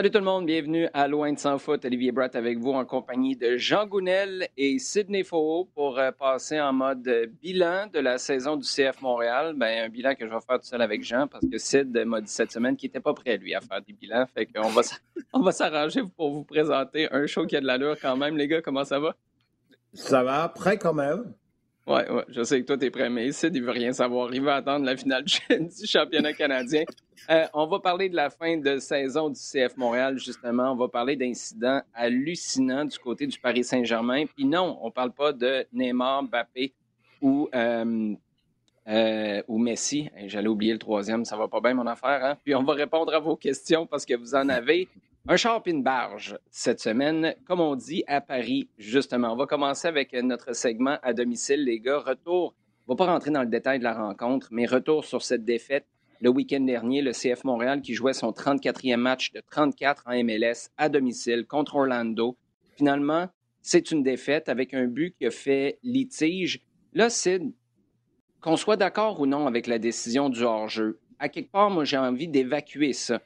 Salut tout le monde, bienvenue à Loin de Sans Foot. Olivier Bratt avec vous en compagnie de Jean Gounel et Sidney Faux pour euh, passer en mode bilan de la saison du CF Montréal. Ben, un bilan que je vais faire tout seul avec Jean parce que Sid m'a dit cette semaine qu'il n'était pas prêt, lui, à faire des bilans. Fait qu'on va, on va s'arranger pour vous présenter un show qui a de l'allure quand même. Les gars, comment ça va? Ça va, prêt quand même. Ouais, ouais, je sais que toi, t'es prêt, mais Sid, il veut rien savoir. Il veut attendre la finale du championnat canadien. Euh, on va parler de la fin de saison du CF Montréal, justement. On va parler d'incidents hallucinants du côté du Paris Saint-Germain. Puis non, on parle pas de Neymar, Mbappé ou, euh, euh, ou Messi. J'allais oublier le troisième, ça va pas bien, mon affaire. Hein? Puis on va répondre à vos questions parce que vous en avez. Un char une barge cette semaine, comme on dit à Paris, justement. On va commencer avec notre segment à domicile, les gars. Retour, on va pas rentrer dans le détail de la rencontre, mais retour sur cette défaite le week-end dernier, le CF Montréal qui jouait son 34e match de 34 en MLS à domicile contre Orlando. Finalement, c'est une défaite avec un but qui a fait litige. Là, Sid, qu'on soit d'accord ou non avec la décision du hors-jeu, à quelque part, moi, j'ai envie d'évacuer ça.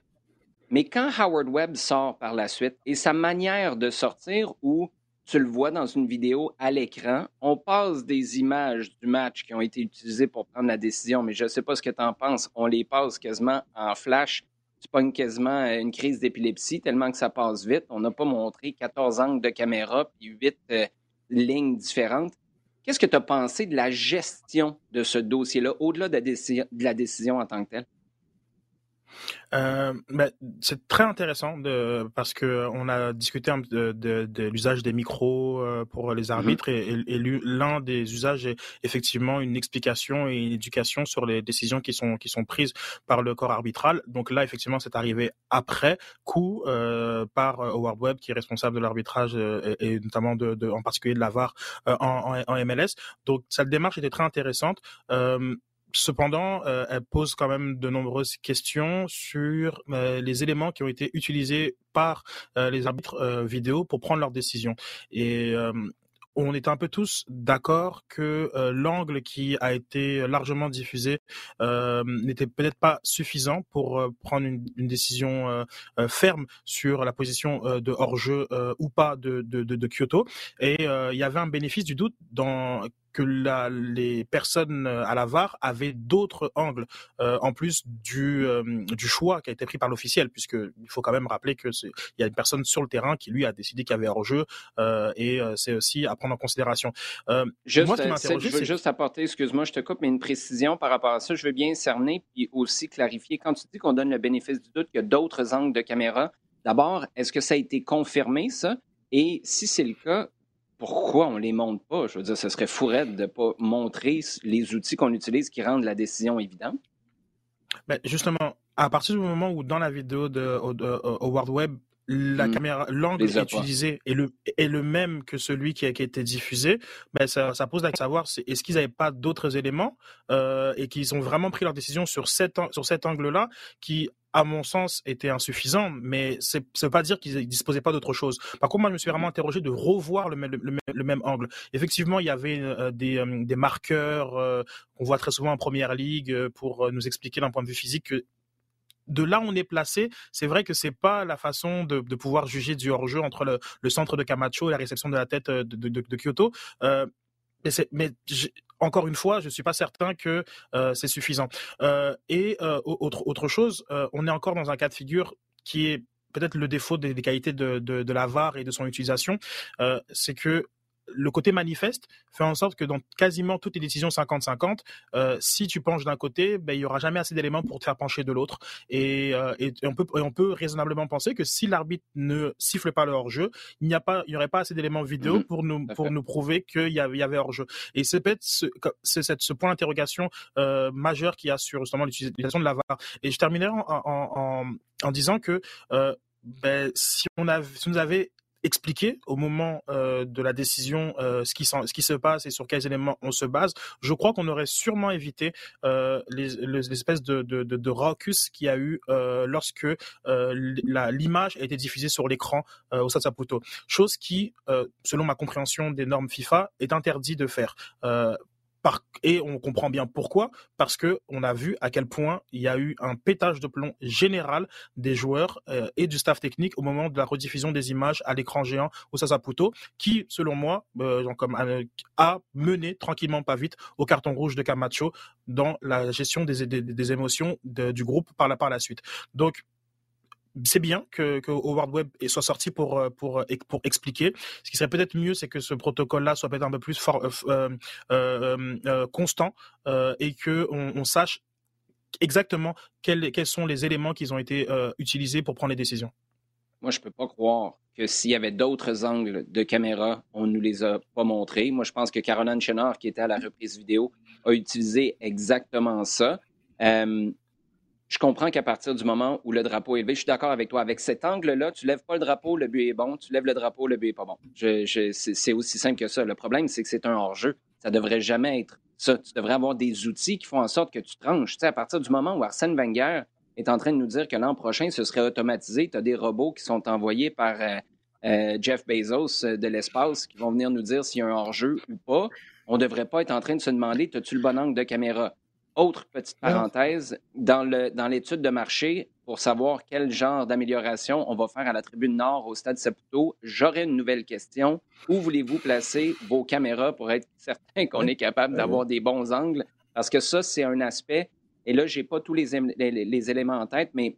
Mais quand Howard Webb sort par la suite et sa manière de sortir où tu le vois dans une vidéo à l'écran, on passe des images du match qui ont été utilisées pour prendre la décision, mais je ne sais pas ce que tu en penses. On les passe quasiment en flash. Tu pognes quasiment une crise d'épilepsie tellement que ça passe vite. On n'a pas montré 14 angles de caméra puis 8 euh, lignes différentes. Qu'est-ce que tu as pensé de la gestion de ce dossier-là, au-delà de, de la décision en tant que telle? Euh, ben, c'est très intéressant de, parce que on a discuté de, de, de l'usage des micros euh, pour les mmh arbitres et, et, l'un des usages est effectivement une explication et une éducation sur les décisions qui sont qui sont prises par le corps arbitral. Donc là, effectivement, c'est arrivé après coup euh, par Howard Webb qui est responsable de l'arbitrage et, et, notamment de, en particulier de la VAR en, en, en, MLS. Donc cette démarche était très intéressante. Euh, Cependant, euh, elle pose quand même de nombreuses questions sur euh, les éléments qui ont été utilisés par euh, les arbitres vidéo pour prendre leurs décisions. Et on est un peu tous d'accord que l'angle qui a été largement diffusé n'était peut-être pas suffisant pour prendre une, décision ferme sur la position de hors-jeu ou pas de, de, Kyoto. Et il y avait un bénéfice du doute dans que la, les personnes euh, à la VAR avaient d'autres angles euh, en plus du, euh, du choix qui a été pris par l'officiel, puisque il faut quand même rappeler que il y a une personne sur le terrain qui lui a décidé qu'il y avait hors-jeu et c'est aussi à prendre en considération. juste, moi, je veux juste apporter, excuse-moi, je te coupe, mais une précision par rapport à ça. Je veux bien cerner puis aussi clarifier. Quand tu dis qu'on donne le bénéfice du doute, qu'il y a d'autres angles de caméra. D'abord, est-ce que ça a été confirmé, ça? Et si c'est le cas, pourquoi on ne les montre pas? Je veux dire, ce serait fourette de ne pas montrer les outils qu'on utilise qui rendent la décision évidente. Ben justement, à partir du moment où dans la vidéo de, Howard Webb, la hmm. caméra, l'angle utilisé est le, est le même que celui qui a, été diffusé, ben ça, ça pose la question de savoir est-ce qu'ils n'avaient pas d'autres éléments euh, et qu'ils ont vraiment pris leur décision sur cet, sur cet angle-là qui à mon sens, était insuffisant, mais c'est ne veut pas dire qu'ils disposaient pas d'autre chose. Par contre, moi, je me suis vraiment interrogé de revoir le, même angle. Effectivement, il y avait euh, des, euh, des, marqueurs euh, qu'on voit très souvent en première ligue pour nous expliquer d'un point de vue physique que de là où on est placé, c'est vrai que c'est pas la façon de, pouvoir juger du hors-jeu entre le, centre de Camacho et la réception de la tête de, Kyoto. Mais, mais encore une fois, je suis pas certain que euh, c'est suffisant. Euh, et euh, autre autre chose, on est encore dans un cas de figure qui est peut-être le défaut des, qualités de, de, de, la VAR et de son utilisation, c'est que le côté manifeste fait en sorte que dans quasiment toutes les décisions 50-50, euh, si tu penches d'un côté, ben, il y aura jamais assez d'éléments pour te faire pencher de l'autre. Et, euh, et, on peut, on peut raisonnablement penser que si l'arbitre ne siffle pas le hors-jeu, il n'y a pas, il y aurait pas assez d'éléments vidéo mhm. pour nous, pour nous prouver qu'il y avait, y avait hors-jeu. Et c'est peut-être ce, ce point d'interrogation euh, majeur qu'il y a sur justement l'utilisation de la VAR. Et je terminerai en, en, en, disant que ben, si on avait, si on avait expliquer au moment euh, de la décision euh, ce, qui ce qui se passe et sur quels éléments on se base, je crois qu'on aurait sûrement évité euh, les, de, de, de, de raucus qu'il y a eu euh, lorsque euh, l'image a été diffusée sur l'écran au Stade Saputo. Chose qui, selon ma compréhension des normes FIFA, est interdit de faire et on comprend bien pourquoi, parce que on a vu à quel point il y a eu un pétage de plomb général des joueurs euh, et du staff technique au moment de la rediffusion des images à l'écran géant au Sasaputo, qui, selon moi, euh, euh, a mené tranquillement pas vite au carton rouge de Camacho dans la gestion des, émotions du groupe par la, suite. C'est bien que, que, Howard Webb soit sorti pour, euh, pour, euh, pour expliquer. Ce qui serait peut-être mieux, c'est que ce protocole-là soit peut-être un peu plus euh, constant et que on, sache exactement quels, quels, sont les éléments qui ont été utilisés pour prendre les décisions. Moi, je peux pas croire que s'il y avait d'autres angles de caméra, on nous les a pas montrés. Moi, je pense que Caroline Chenard, qui était à la reprise vidéo, a utilisé exactement ça je comprends qu'à partir du moment où le drapeau est élevé, je suis d'accord avec toi. Avec cet angle-là, tu lèves pas le drapeau, le but est bon. Tu lèves le drapeau, le but est pas bon. c'est aussi simple que ça. Le problème, c'est que c'est un hors-jeu. Ça devrait jamais être ça. Tu devrais avoir des outils qui font en sorte que tu tranches. Tu sais, à partir du moment où Arsène Wenger est en train de nous dire que l'an prochain, ce serait automatisé, tu as des robots qui sont envoyés par euh, euh, Jeff Bezos euh, de l'espace qui vont venir nous dire s'il y a un hors-jeu ou pas. On ne devrait pas être en train de se demander, as-tu le bon angle de caméra? Autre petite parenthèse, dans, le, dans l'étude de marché, pour savoir quel genre d'amélioration on va faire à la tribune nord au stade Saputo, j'aurais une nouvelle question. Où voulez-vous placer vos caméras pour être certain qu'on est capable d'avoir des bons angles? Parce que ça, c'est un aspect, et là, je n'ai pas tous les, les, éléments en tête, mais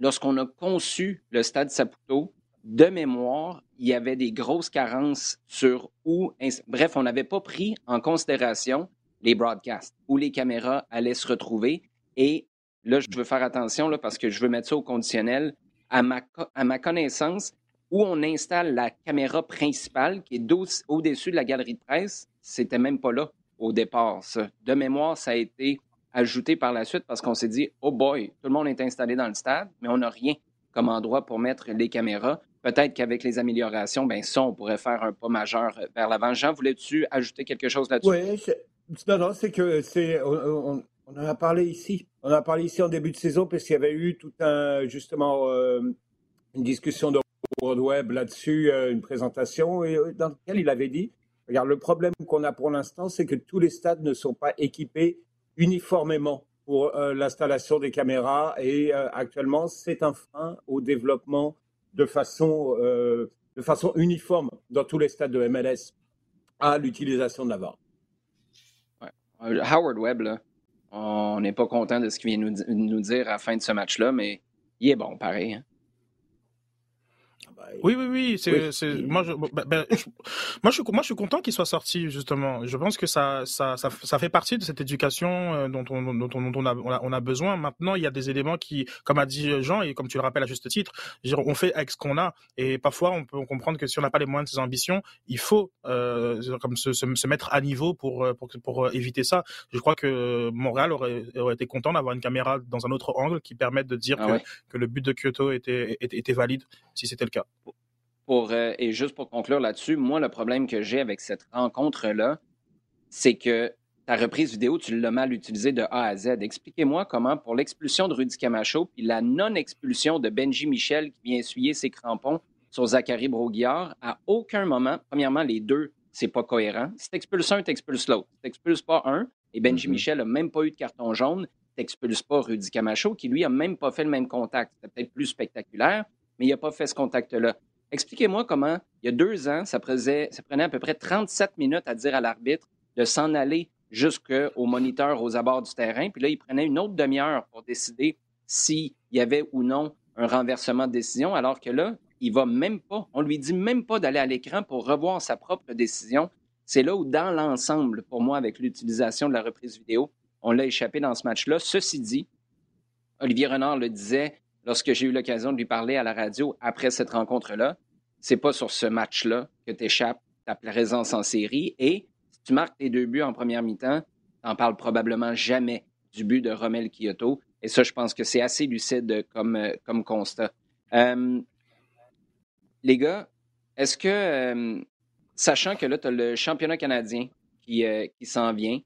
lorsqu'on a conçu le stade Saputo, de mémoire, il y avait des grosses carences sur où, bref, on n'avait pas pris en considération les broadcasts, où les caméras allaient se retrouver. Et là, je veux faire attention là, parce que je veux mettre ça au conditionnel. À ma, à ma connaissance, où on installe la caméra principale qui est au-dessus de la galerie de presse, c'était même pas là au départ. De mémoire, ça a été ajouté par la suite parce qu'on s'est dit, oh boy, tout le monde est installé dans le stade, mais on n'a rien comme endroit pour mettre les caméras. Peut-être qu'avec les améliorations, ben ça, on pourrait faire un pas majeur vers l'avant. Jean, voulais-tu ajouter quelque chose là-dessus? Oui, non, non, c'est que c'est. On, en a parlé ici. On en a parlé ici en début de saison parce qu'il y avait eu tout un justement euh, une discussion de World Web là-dessus, euh, une présentation euh, dans laquelle il avait dit regarde, le problème qu'on a pour l'instant, c'est que tous les stades ne sont pas équipés uniformément pour l'installation des caméras et actuellement, c'est un frein au développement de façon de façon uniforme dans tous les stades de MLS à l'utilisation de la VAR. Euh, Howard Webb, on n'est pas content de ce qu'il vient nous, nous dire à la fin de ce match-là, mais il est bon, pareil. Hein. Oui, oui, oui. C'est, Moi, je, ben, ben, moi, je suis, moi, je suis content qu'il soit sorti justement. Je pense que ça, ça, ça, ça fait partie de cette éducation euh, dont on, dont on, dont on, a, on, a, besoin. Maintenant, il y a des éléments qui, comme a dit Jean et comme tu le rappelles à juste titre, on fait avec ce qu'on a. Et parfois, on peut comprendre que si on n'a pas les moyens de ses ambitions, il faut euh, comme se, se, mettre à niveau pour, pour, pour éviter ça. Je crois que Montréal aurait, aurait été content d'avoir une caméra dans un autre angle qui permette de dire ah que, que le but de Kyoto était, était, était valide si c'était le cas. Euh, et juste pour conclure là-dessus, moi, le problème que j'ai avec cette rencontre-là, c'est que ta reprise vidéo, tu l'as mal utilisée de A à Z. Expliquez-moi comment, pour l'expulsion de Rudy Camacho, puis la non-expulsion de Benji Michel qui vient essuyer ses crampons sur Zachary Broguillard, à aucun moment, premièrement, les deux, c'est pas cohérent. Si t'expulses un, t'expulses l'autre. Si t'expulses pas un, et Benji mm-hmm. Michel n'a même pas eu de carton jaune, t'expulses pas Rudy Camacho, qui lui a même pas fait le même contact. C'était peut-être plus spectaculaire, mais il n'a pas fait ce contact-là. Expliquez-moi comment, il y a deux ans, ça, prenait, à peu près 37 minutes à dire à l'arbitre de s'en aller jusqu'au moniteur aux abords du terrain. Puis là, il prenait une autre demi-heure pour décider s'il y avait ou non un renversement de décision, alors que là, il va même pas, on lui dit même pas d'aller à l'écran pour revoir sa propre décision. C'est là où, dans l'ensemble, pour moi, avec l'utilisation de la reprise vidéo, on l'a échappé dans ce match-là. Ceci dit, Olivier Renard le disait, lorsque j'ai eu l'occasion de lui parler à la radio après cette rencontre-là, c'est pas sur ce match-là que tu échappes ta présence en série. Et si tu marques tes deux buts en première mi-temps, tu n'en parles probablement jamais du but de Romel Kyoto. Et ça, je pense que c'est assez lucide comme, euh, constat. Euh, les gars, est-ce que, euh, sachant que là, tu as le championnat canadien qui, qui s'en vient,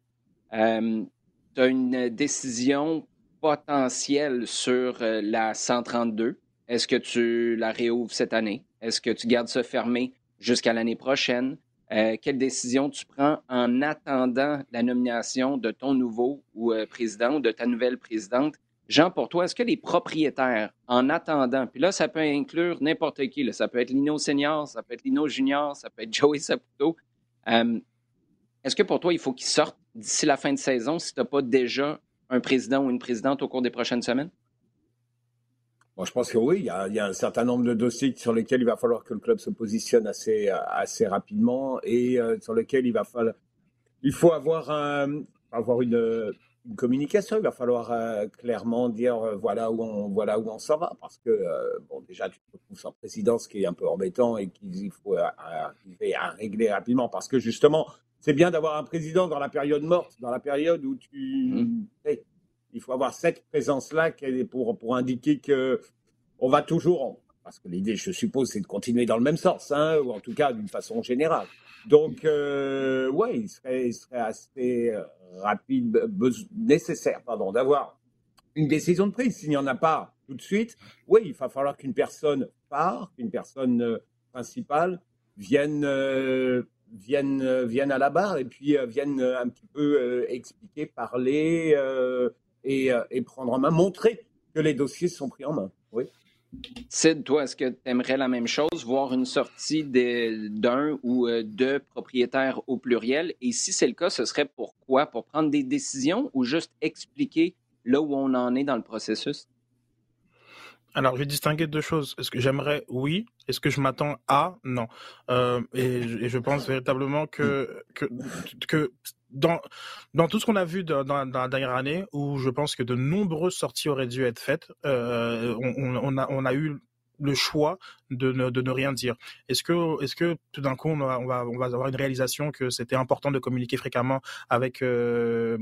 tu as une décision potentiel sur euh, la 132? Est-ce que tu la réouvres cette année? Est-ce que tu gardes ça fermé jusqu'à l'année prochaine? Euh, quelle décision tu prends en attendant la nomination de ton nouveau ou, euh, président ou de ta nouvelle présidente? Jean, pour toi, est-ce que les propriétaires, en attendant, puis là, ça peut inclure n'importe qui, ça peut être Lino Senior, ça peut être Lino Junior, ça peut être Joey Saputo, est-ce que pour toi, il faut qu'ils sortent d'ici la fin de saison si tu n'as pas déjà un président ou une présidente au cours des prochaines semaines? Moi, je pense que oui, il y, a, un certain nombre de dossiers sur lesquels il va falloir que le club se positionne assez, assez rapidement et euh, sur lesquels il va falloir. Il faut avoir, avoir une, une communication. Il va falloir euh, clairement dire euh, voilà où on voilà où on s'en va parce que bon déjà tu te retrouves sans président, ce qui est un peu embêtant et qu'il faut arriver à régler rapidement parce que justement c'est bien d'avoir un président dans la période morte, dans la période où tu mmh il faut avoir cette présence-là pour, pour indiquer que on va toujours, parce que l'idée, je suppose, c'est de continuer dans le même sens, hein, ou en tout cas d'une façon générale. Donc, euh, ouais, il serait, il serait assez euh, rapide, nécessaire, pardon, d'avoir une décision de prise. S'il n'y en a pas tout de suite, oui, il va falloir qu'une personne part, qu'une personne euh, principale vienne, vienne, vienne à la barre et puis vienne un petit peu expliquer, parler, euh, et, prendre en main, montrer que les dossiers sont pris en main. Oui. Sid, toi, est-ce que tu aimerais la même chose, voir une sortie d'un ou euh, deux propriétaires au pluriel? Et si c'est le cas, ce serait pourquoi? Pour prendre des décisions ou juste expliquer là où on en est dans le processus? Alors, je vais distinguer deux choses. Est-ce que j'aimerais Oui. Est-ce que je m'attends à Non? Euh, et, je pense véritablement que, que, que dans, dans tout ce qu'on a vu dans, dans, la dernière année, où je pense que de nombreuses sorties auraient dû être faites, euh, on, on, a, on a eu le choix de ne, de ne rien dire. Est-ce que, est-ce que tout d'un coup, on va, on va, on va avoir une réalisation que c'était important de communiquer fréquemment avec euh,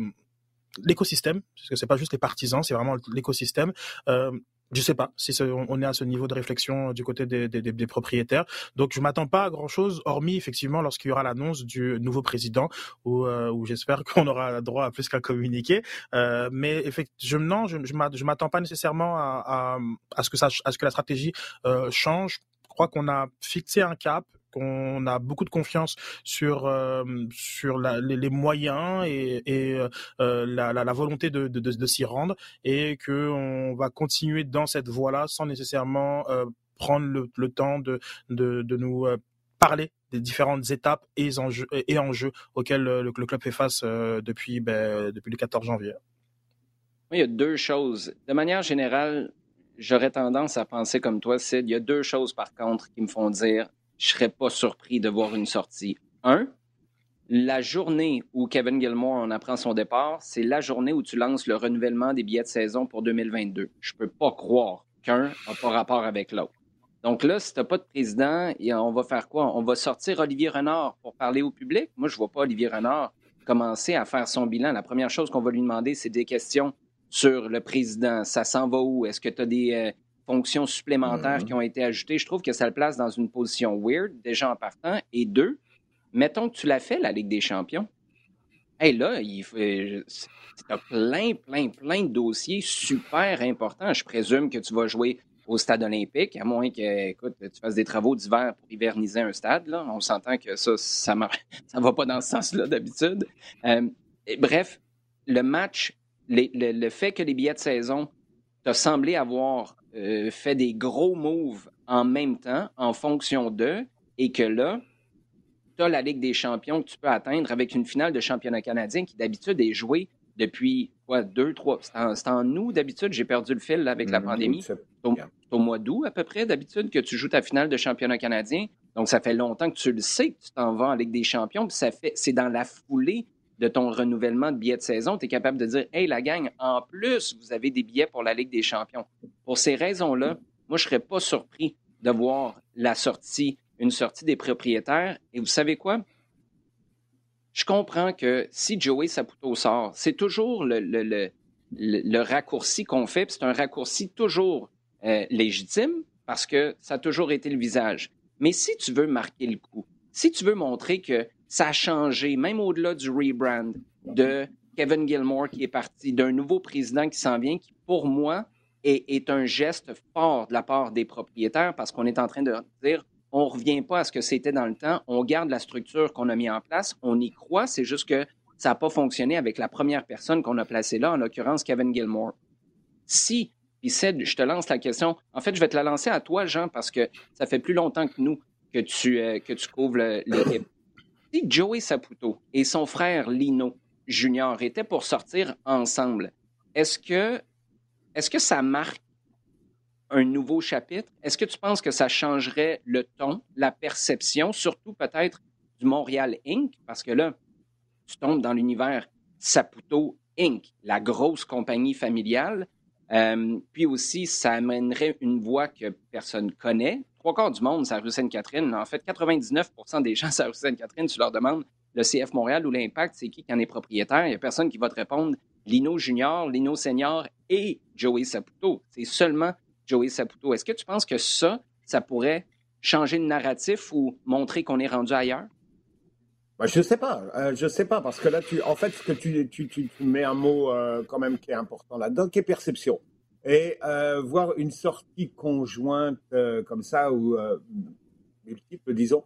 l'écosystème, parce que c'est pas juste les partisans, c'est vraiment l'écosystème. Euh, je sais pas si on est à ce niveau de réflexion euh, du côté des, propriétaires. Donc je m'attends pas à grand chose, hormis effectivement lorsqu'il y aura l'annonce du nouveau président, où, euh, où j'espère qu'on aura droit à plus qu'un communiqué. Euh, mais effectivement, je, je m'attends pas nécessairement à, à, à, ce que ça, à ce que la stratégie euh, change. Je crois qu'on a fixé un cap qu'on a beaucoup de confiance sur euh, sur les, moyens et, euh, la, volonté de, s'y rendre et que on va continuer dans cette voie-là sans nécessairement euh, prendre le, temps de, de, nous parler des différentes étapes et enjeux, auxquels le, club fait face depuis ben, depuis le 14 janvier. Il y a deux choses. De manière générale, j'aurais tendance à penser comme toi, Sid. Il y a deux choses, par contre, qui me font dire je serais pas surpris de voir une sortie. Un, la journée où Kevin Gilmore en apprend son départ, c'est la journée où tu lances le renouvellement des billets de saison pour 2022. Je peux pas croire qu'un n'a pas rapport avec l'autre. Donc là, si tu pas de président, on va faire quoi? On va sortir Olivier Renard pour parler au public? Moi, je vois pas Olivier Renard commencer à faire son bilan. La première chose qu'on va lui demander, c'est des questions sur le président. Ça s'en va où? Est-ce que tu as des, euh, fonctions supplémentaires mm-hmm. qui ont été ajoutées. Je trouve que ça le place dans une position weird, déjà en partant. Et deux, mettons que tu l'as fait, la Ligue des champions. Hey, là, il as plein, plein, plein de dossiers super importants. Je présume que tu vas jouer au stade olympique, à moins que écoute, tu fasses des travaux d'hiver pour hiverniser un stade. Là. On s'entend que ça, ça ne ça va pas dans ce sens-là d'habitude. Euh, bref, le match, le, le, fait que les billets de saison t'ont semblé avoir euh, fait des gros moves en même temps, en fonction d'eux, et que là, tu as la Ligue des champions que tu peux atteindre avec une finale de championnat canadien qui d'habitude est jouée depuis quoi, deux, trois. C'est en, août d'habitude, j'ai perdu le fil avec la pandémie. C'est au, mois d'août à peu près d'habitude que tu joues ta finale de championnat canadien. Donc ça fait longtemps que tu le sais que tu t'en vas en Ligue des champions, puis ça fait c'est dans la foulée de ton renouvellement de billets de saison, tu es capable de dire Hey, la gang, en plus, vous avez des billets pour la Ligue des champions. Pour ces raisons-là, moi, je ne serais pas surpris de voir la sortie, une sortie des propriétaires. Et vous savez quoi? Je comprends que si Joey Saputo sort, c'est toujours le, le, le, raccourci qu'on fait, c'est un raccourci toujours euh, légitime parce que ça a toujours été le visage. Mais si tu veux marquer le coup, si tu veux montrer que ça a changé, même au-delà du rebrand de Kevin Gilmore qui est parti, d'un nouveau président qui s'en vient, qui pour moi est, un geste fort de la part des propriétaires parce qu'on est en train de dire on ne revient pas à ce que c'était dans le temps, on garde la structure qu'on a mis en place, on y croit, c'est juste que ça n'a pas fonctionné avec la première personne qu'on a placée là, en l'occurrence Kevin Gilmore. Si, puis je te lance la question, en fait, je vais te la lancer à toi, Jean, parce que ça fait plus longtemps que nous que tu, euh, que tu couvres l'équipe. Si Joey Saputo et son frère Lino Junior étaient pour sortir ensemble, est-ce que, est-ce que ça marque un nouveau chapitre? Est-ce que tu penses que ça changerait le ton, la perception, surtout peut-être du Montréal Inc? Parce que là, tu tombes dans l'univers Saputo Inc., la grosse compagnie familiale. Euh, puis aussi, ça amènerait une voix que personne connaît. Trois quarts du monde, c'est rue Sainte-Catherine. En fait, 99% des gens, c'est rue Sainte-Catherine. Tu leur demandes le CF Montréal ou l'Impact, c'est qui qui en est propriétaire? Il n'y a personne qui va te répondre Lino Junior, Lino Senior et Joey Saputo. C'est seulement Joey Saputo. Est-ce que tu penses que ça, ça pourrait changer le narratif ou montrer qu'on est rendu ailleurs? Ben, je ne sais pas, euh, je sais pas, parce que là, tu, en fait, ce que tu, tu, tu, mets un mot euh, quand même qui est important là-dedans, qui perception. Et euh, voir une sortie conjointe comme ça, ou multiple, disons,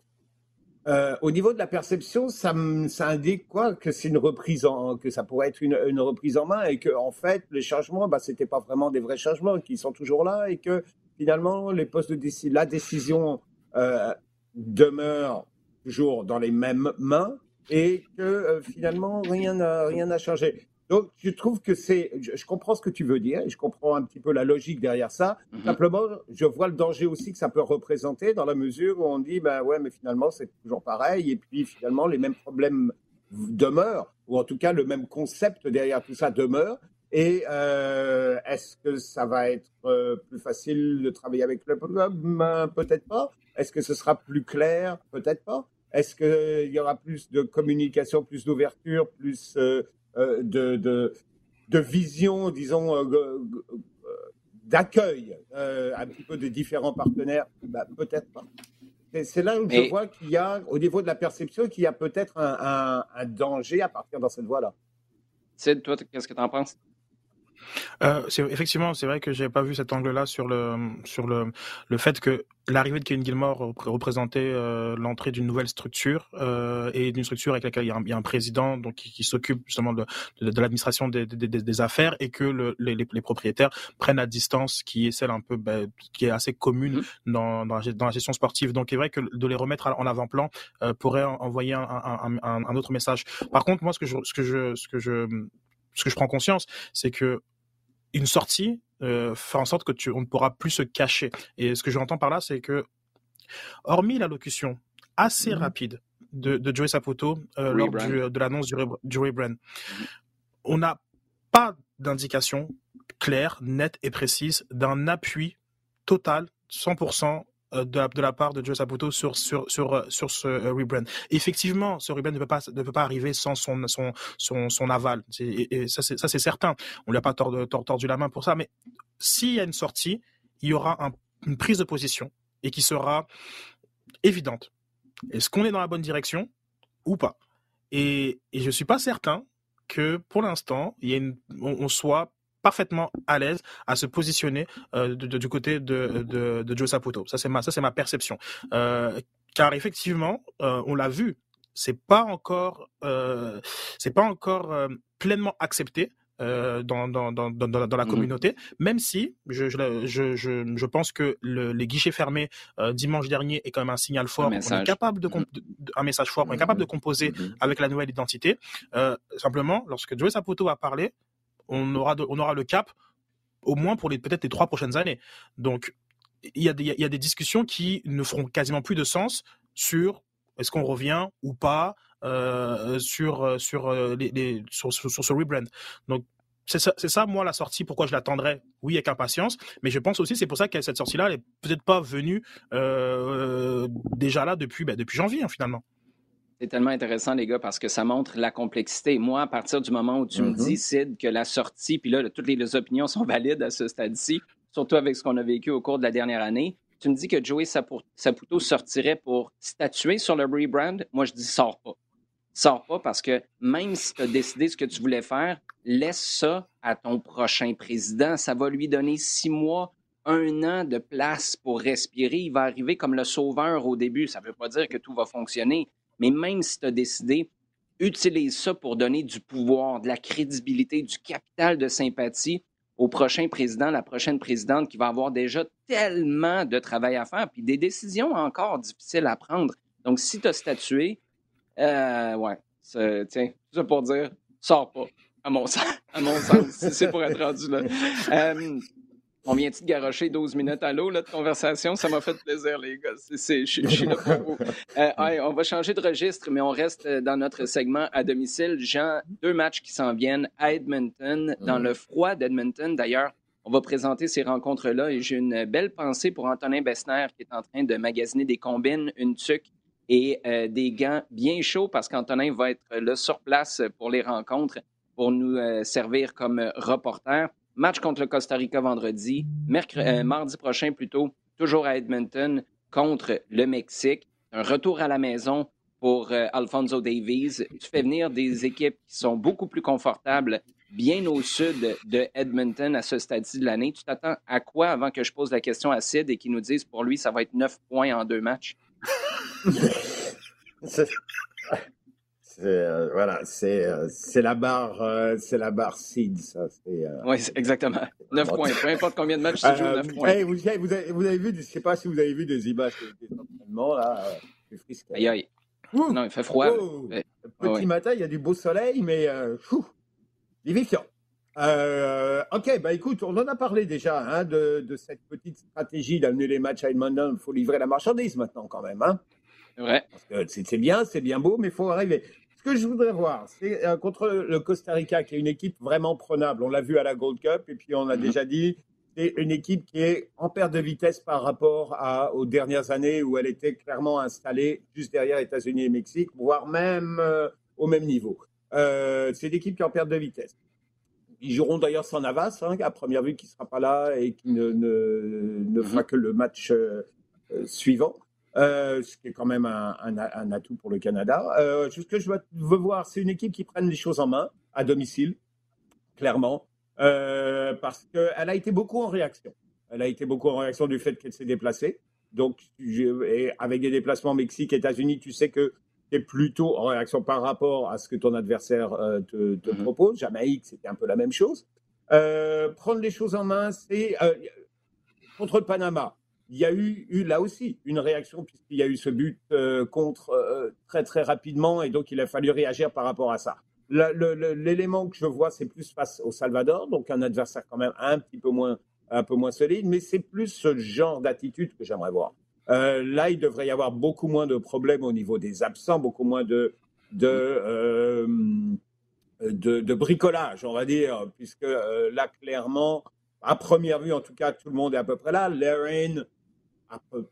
au niveau de la perception, ça, indique quoi? Que c'est une reprise en, que ça pourrait être une, reprise en main et que en fait les changements, bah, c'était pas vraiment des vrais changements, qui sont toujours là et que finalement les postes de la décision euh, demeure toujours dans les mêmes mains et que euh, finalement rien n'a rien n'a changé. Donc je trouve que c'est, je, comprends ce que tu veux dire et je comprends un petit peu la logique derrière ça. Mhm. Simplement, je vois le danger aussi que ça peut représenter dans la mesure où on dit ben ouais mais finalement c'est toujours pareil et puis finalement les mêmes problèmes demeurent ou en tout cas le même concept derrière tout ça demeure. Et euh, est-ce que ça va être euh, plus facile de travailler avec le ben, Peut-être pas. Est-ce que ce sera plus clair? Peut-être pas. Est-ce qu'il y aura plus de communication, plus d'ouverture, plus euh, euh, de, de, vision, disons, euh, d'accueil un petit peu des différents partenaires bah, Peut-être pas. C'est là où je vois qu'il y a, au niveau de la perception, qu'il y a peut-être un, un, danger à partir dans cette voie-là. Sid, toi, qu'est-ce que tu en penses? Euh, effectivement, c'est vrai que j'ai pas vu cet angle-là sur le sur le le fait que l'arrivée de Kevin Gilmore représentait euh, l'entrée d'une nouvelle structure euh, et d'une structure avec laquelle il y a un, il y a un président donc qui, qui s'occupe justement de, de, de l'administration des, des, des, affaires et que le, les, les, propriétaires prennent à distance qui est celle un peu bah, qui est assez commune mm-hmm. dans, dans, la, dans la gestion sportive. Donc c'est vrai que de les remettre en avant-plan pourrait envoyer un, un, autre message. Par contre, moi ce que je ce que je ce que je ce que je prends conscience, c'est que une sortie euh, fait en sorte que tu, on ne pourra plus se cacher. Et ce que j'entends par là, c'est que, hormis l'allocution assez mhm. rapide de, de Joey Saputo euh, lors de l'annonce du, du rebrand, mhm. on n'a pas d'indication claire, nette et précise d'un appui total, 100% euh, de la, de la, part de Joe Saputo sur sur sur euh, sur ce euh, rebrand. Effectivement, ce rebrand ne peut pas ne peut pas arriver sans son son son, aval. Et, ça c'est certain. On lui a pas tordu, la main pour ça, mais s'il y a une sortie, il y aura un, une prise de position et qui sera évidente. Est-ce qu'on est dans la bonne direction ou pas? Et, et je suis pas certain que pour l'instant, on soit parfaitement à l'aise à se positionner euh, du côté de, de, de Joe Saputo. Ça c'est ma ça c'est ma perception. Euh, car effectivement, euh, on l'a vu, c'est pas encore c'est pas encore pleinement accepté. dans, dans, dans, dans, la mmh communauté, même si je, je, je, je pense que le, les guichets fermés dimanche dernier est quand même un signal fort. On est capable de, mmh. un message fort. On est capable de composer mmh avec la nouvelle identité. simplement, lorsque Joe Saputo a parlé, on aura, on aura le cap au moins pour peut-être les trois prochaines années. Donc, il y, a des, y a des discussions qui ne feront quasiment plus de sens sur est-ce qu'on revient ou pas euh, sur sur, euh, les, sur, sur, ce rebrand. Donc c'est ça, ça, moi, la sortie, pourquoi je l'attendrais, oui, avec impatience, mais je pense aussi, c'est pour ça que cette sortie-là, elle est peut-être pas venue euh, déjà là depuis, ben, depuis janvier, hein, finalement. C'est tellement intéressant, les gars, parce que ça montre la complexité. Moi, à partir du moment où tu me dis, mm-hmm. Sid, que la sortie, puis là, toutes les, opinions sont valides à ce stade-ci, surtout avec ce qu'on a vécu au cours de la dernière année, tu me dis que Joey Saputo sortirait pour statuer sur le rebrand. Moi, je dis, sors pas. Sors pas parce que même si tu as décidé ce que tu voulais faire, laisse ça à ton prochain président. Ça va lui donner six mois, un an de place pour respirer. Il va arriver comme le sauveur au début. Ça ne veut pas dire que tout va fonctionner, mais même si tu as décidé, utilise ça pour donner du pouvoir, de la crédibilité, du capital de sympathie au prochain président, la prochaine présidente qui va avoir déjà tellement de travail à faire, puis des décisions encore difficiles à prendre. Donc, si tu as statué, euh, ouais, tiens, ça pour dire, sors pas, à mon sens, à mon sens, c'est pour être rendu là. Euh, on vient-tu de garocher 12 minutes à l'eau de conversation? Ça m'a fait plaisir, les gars. je, suis là pour vous. Euh, on va changer de registre, mais on reste dans notre segment à domicile. Jean, deux matchs qui s'en viennent à Edmonton, dans le froid d'Edmonton. D'ailleurs, on va présenter ces rencontres-là et j'ai une belle pensée pour Antonin Bessner qui est en train de magasiner des combines, une tuque et euh, des gants bien chauds parce qu'Antonin va être là sur place pour les rencontres pour nous euh, servir comme reporter. Match contre le Costa Rica vendredi. Euh, mardi prochain, plutôt, toujours à Edmonton contre le Mexique. Un retour à la maison pour euh, Alfonso Davies. Tu fais venir des équipes qui sont beaucoup plus confortables, bien au sud de Edmonton à ce stade-ci de l'année. Tu t'attends à quoi avant que je pose la question à Sid et qu'il nous dise pour lui, ça va être neuf points en deux matchs? Euh, voilà, c'est euh, c'est la barre euh, c'est la barre seed ça. oui, exactement. 9 points. Peu importe combien de matchs tu joues, 9 points. vous, avez, vous, avez, vu, je sais pas si vous avez vu des images des entraînements là. Aïe aïe. non, il fait froid. Petit matin, il y a du beau soleil, mais fou, vivifiant. ok, bah écoute, on en a parlé déjà hein, de, de, cette petite stratégie d'amener les matchs à Edmonton. Il faut livrer la marchandise maintenant quand même. Hein. C'est bien, c'est bien beau, mais il faut arriver que je voudrais voir, c'est euh, contre le Costa Rica, qui est une équipe vraiment prenable. On l'a vu à la Gold Cup, et puis on a mhm. déjà dit, c'est une équipe qui est en perte de vitesse par rapport à, aux dernières années où elle était clairement installée juste derrière États-Unis et Mexique, voire même euh, au même niveau. Euh, c'est une équipe qui est en perte de vitesse. Ils joueront d'ailleurs sans Navas, hein, à première vue, qui ne sera pas là et qui ne, ne, ne fera mhm. que le match suivant. Euh, ce qui est quand même un, un, atout pour le Canada. Euh, ce que je veux voir, c'est une équipe qui prenne les choses en main à domicile, clairement, euh, parce qu'elle a été beaucoup en réaction. Elle a été beaucoup en réaction du fait qu'elle s'est déplacée. Donc, et avec des déplacements Mexique, États-Unis, tu sais que tu es plutôt en réaction par rapport à ce que ton adversaire te, te mm-hmm. propose. Jamaïque, c'était un peu la même chose. Prendre les choses en main, c'est contre le Panama il y a eu, là aussi une réaction puisqu'il y a eu ce but euh, contre euh, très très rapidement et donc il a fallu réagir par rapport à ça. L'élément que je vois, c'est plus face au Salvador, donc un adversaire quand même un petit peu moins un peu moins solide, mais c'est plus ce genre d'attitude que j'aimerais voir. Euh, là, il devrait y avoir beaucoup moins de problèmes au niveau des absents, beaucoup moins de de, bricolage, on va dire, puisque là clairement, à première vue en tout cas, tout le monde est à peu près là. Laren,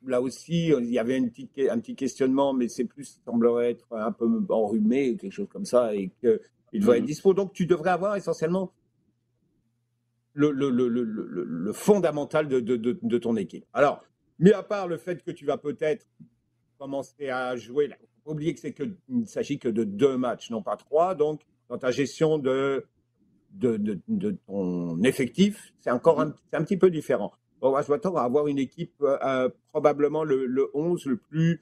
là aussi, il y avait une petite, un petit questionnement, mais c'est plus, semblerait être un peu enrhumé, quelque chose comme ça, et qu'il doit être mhm. dispo. Donc, tu devrais avoir essentiellement le, le, le, le fondamental de, de, de, ton équipe. Alors, mis à part le fait que tu vas peut-être commencer à jouer, il ne faut oublier qu'il ne s'agit que de deux matchs, non pas trois. Donc, dans ta gestion de, de, de, ton effectif, c'est encore un, un petit peu différent on je m'attends à avoir une équipe euh, euh, probablement le, le, 11 le plus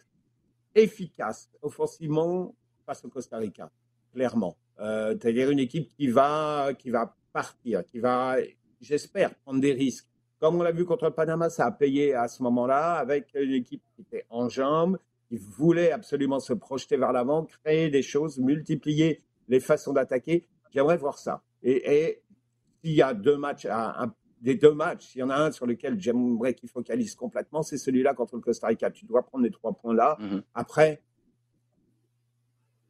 efficace offensivement face au Costa Rica, clairement. Euh, c'est-à-dire une équipe qui va, qui va partir, qui va, j'espère, prendre des risques. Comme on l'a vu contre Panama, ça a payé à ce moment-là avec une équipe qui était en jambes, qui voulait absolument se projeter vers l'avant, créer des choses, multiplier les façons d'attaquer. J'aimerais voir ça. Et, et s'il y a deux matchs à, un des deux matchs, il y en a un sur lequel j'aimerais qu'il focalise complètement, c'est celui-là contre le Costa Rica. Tu dois prendre les trois points là. Mhm. Après,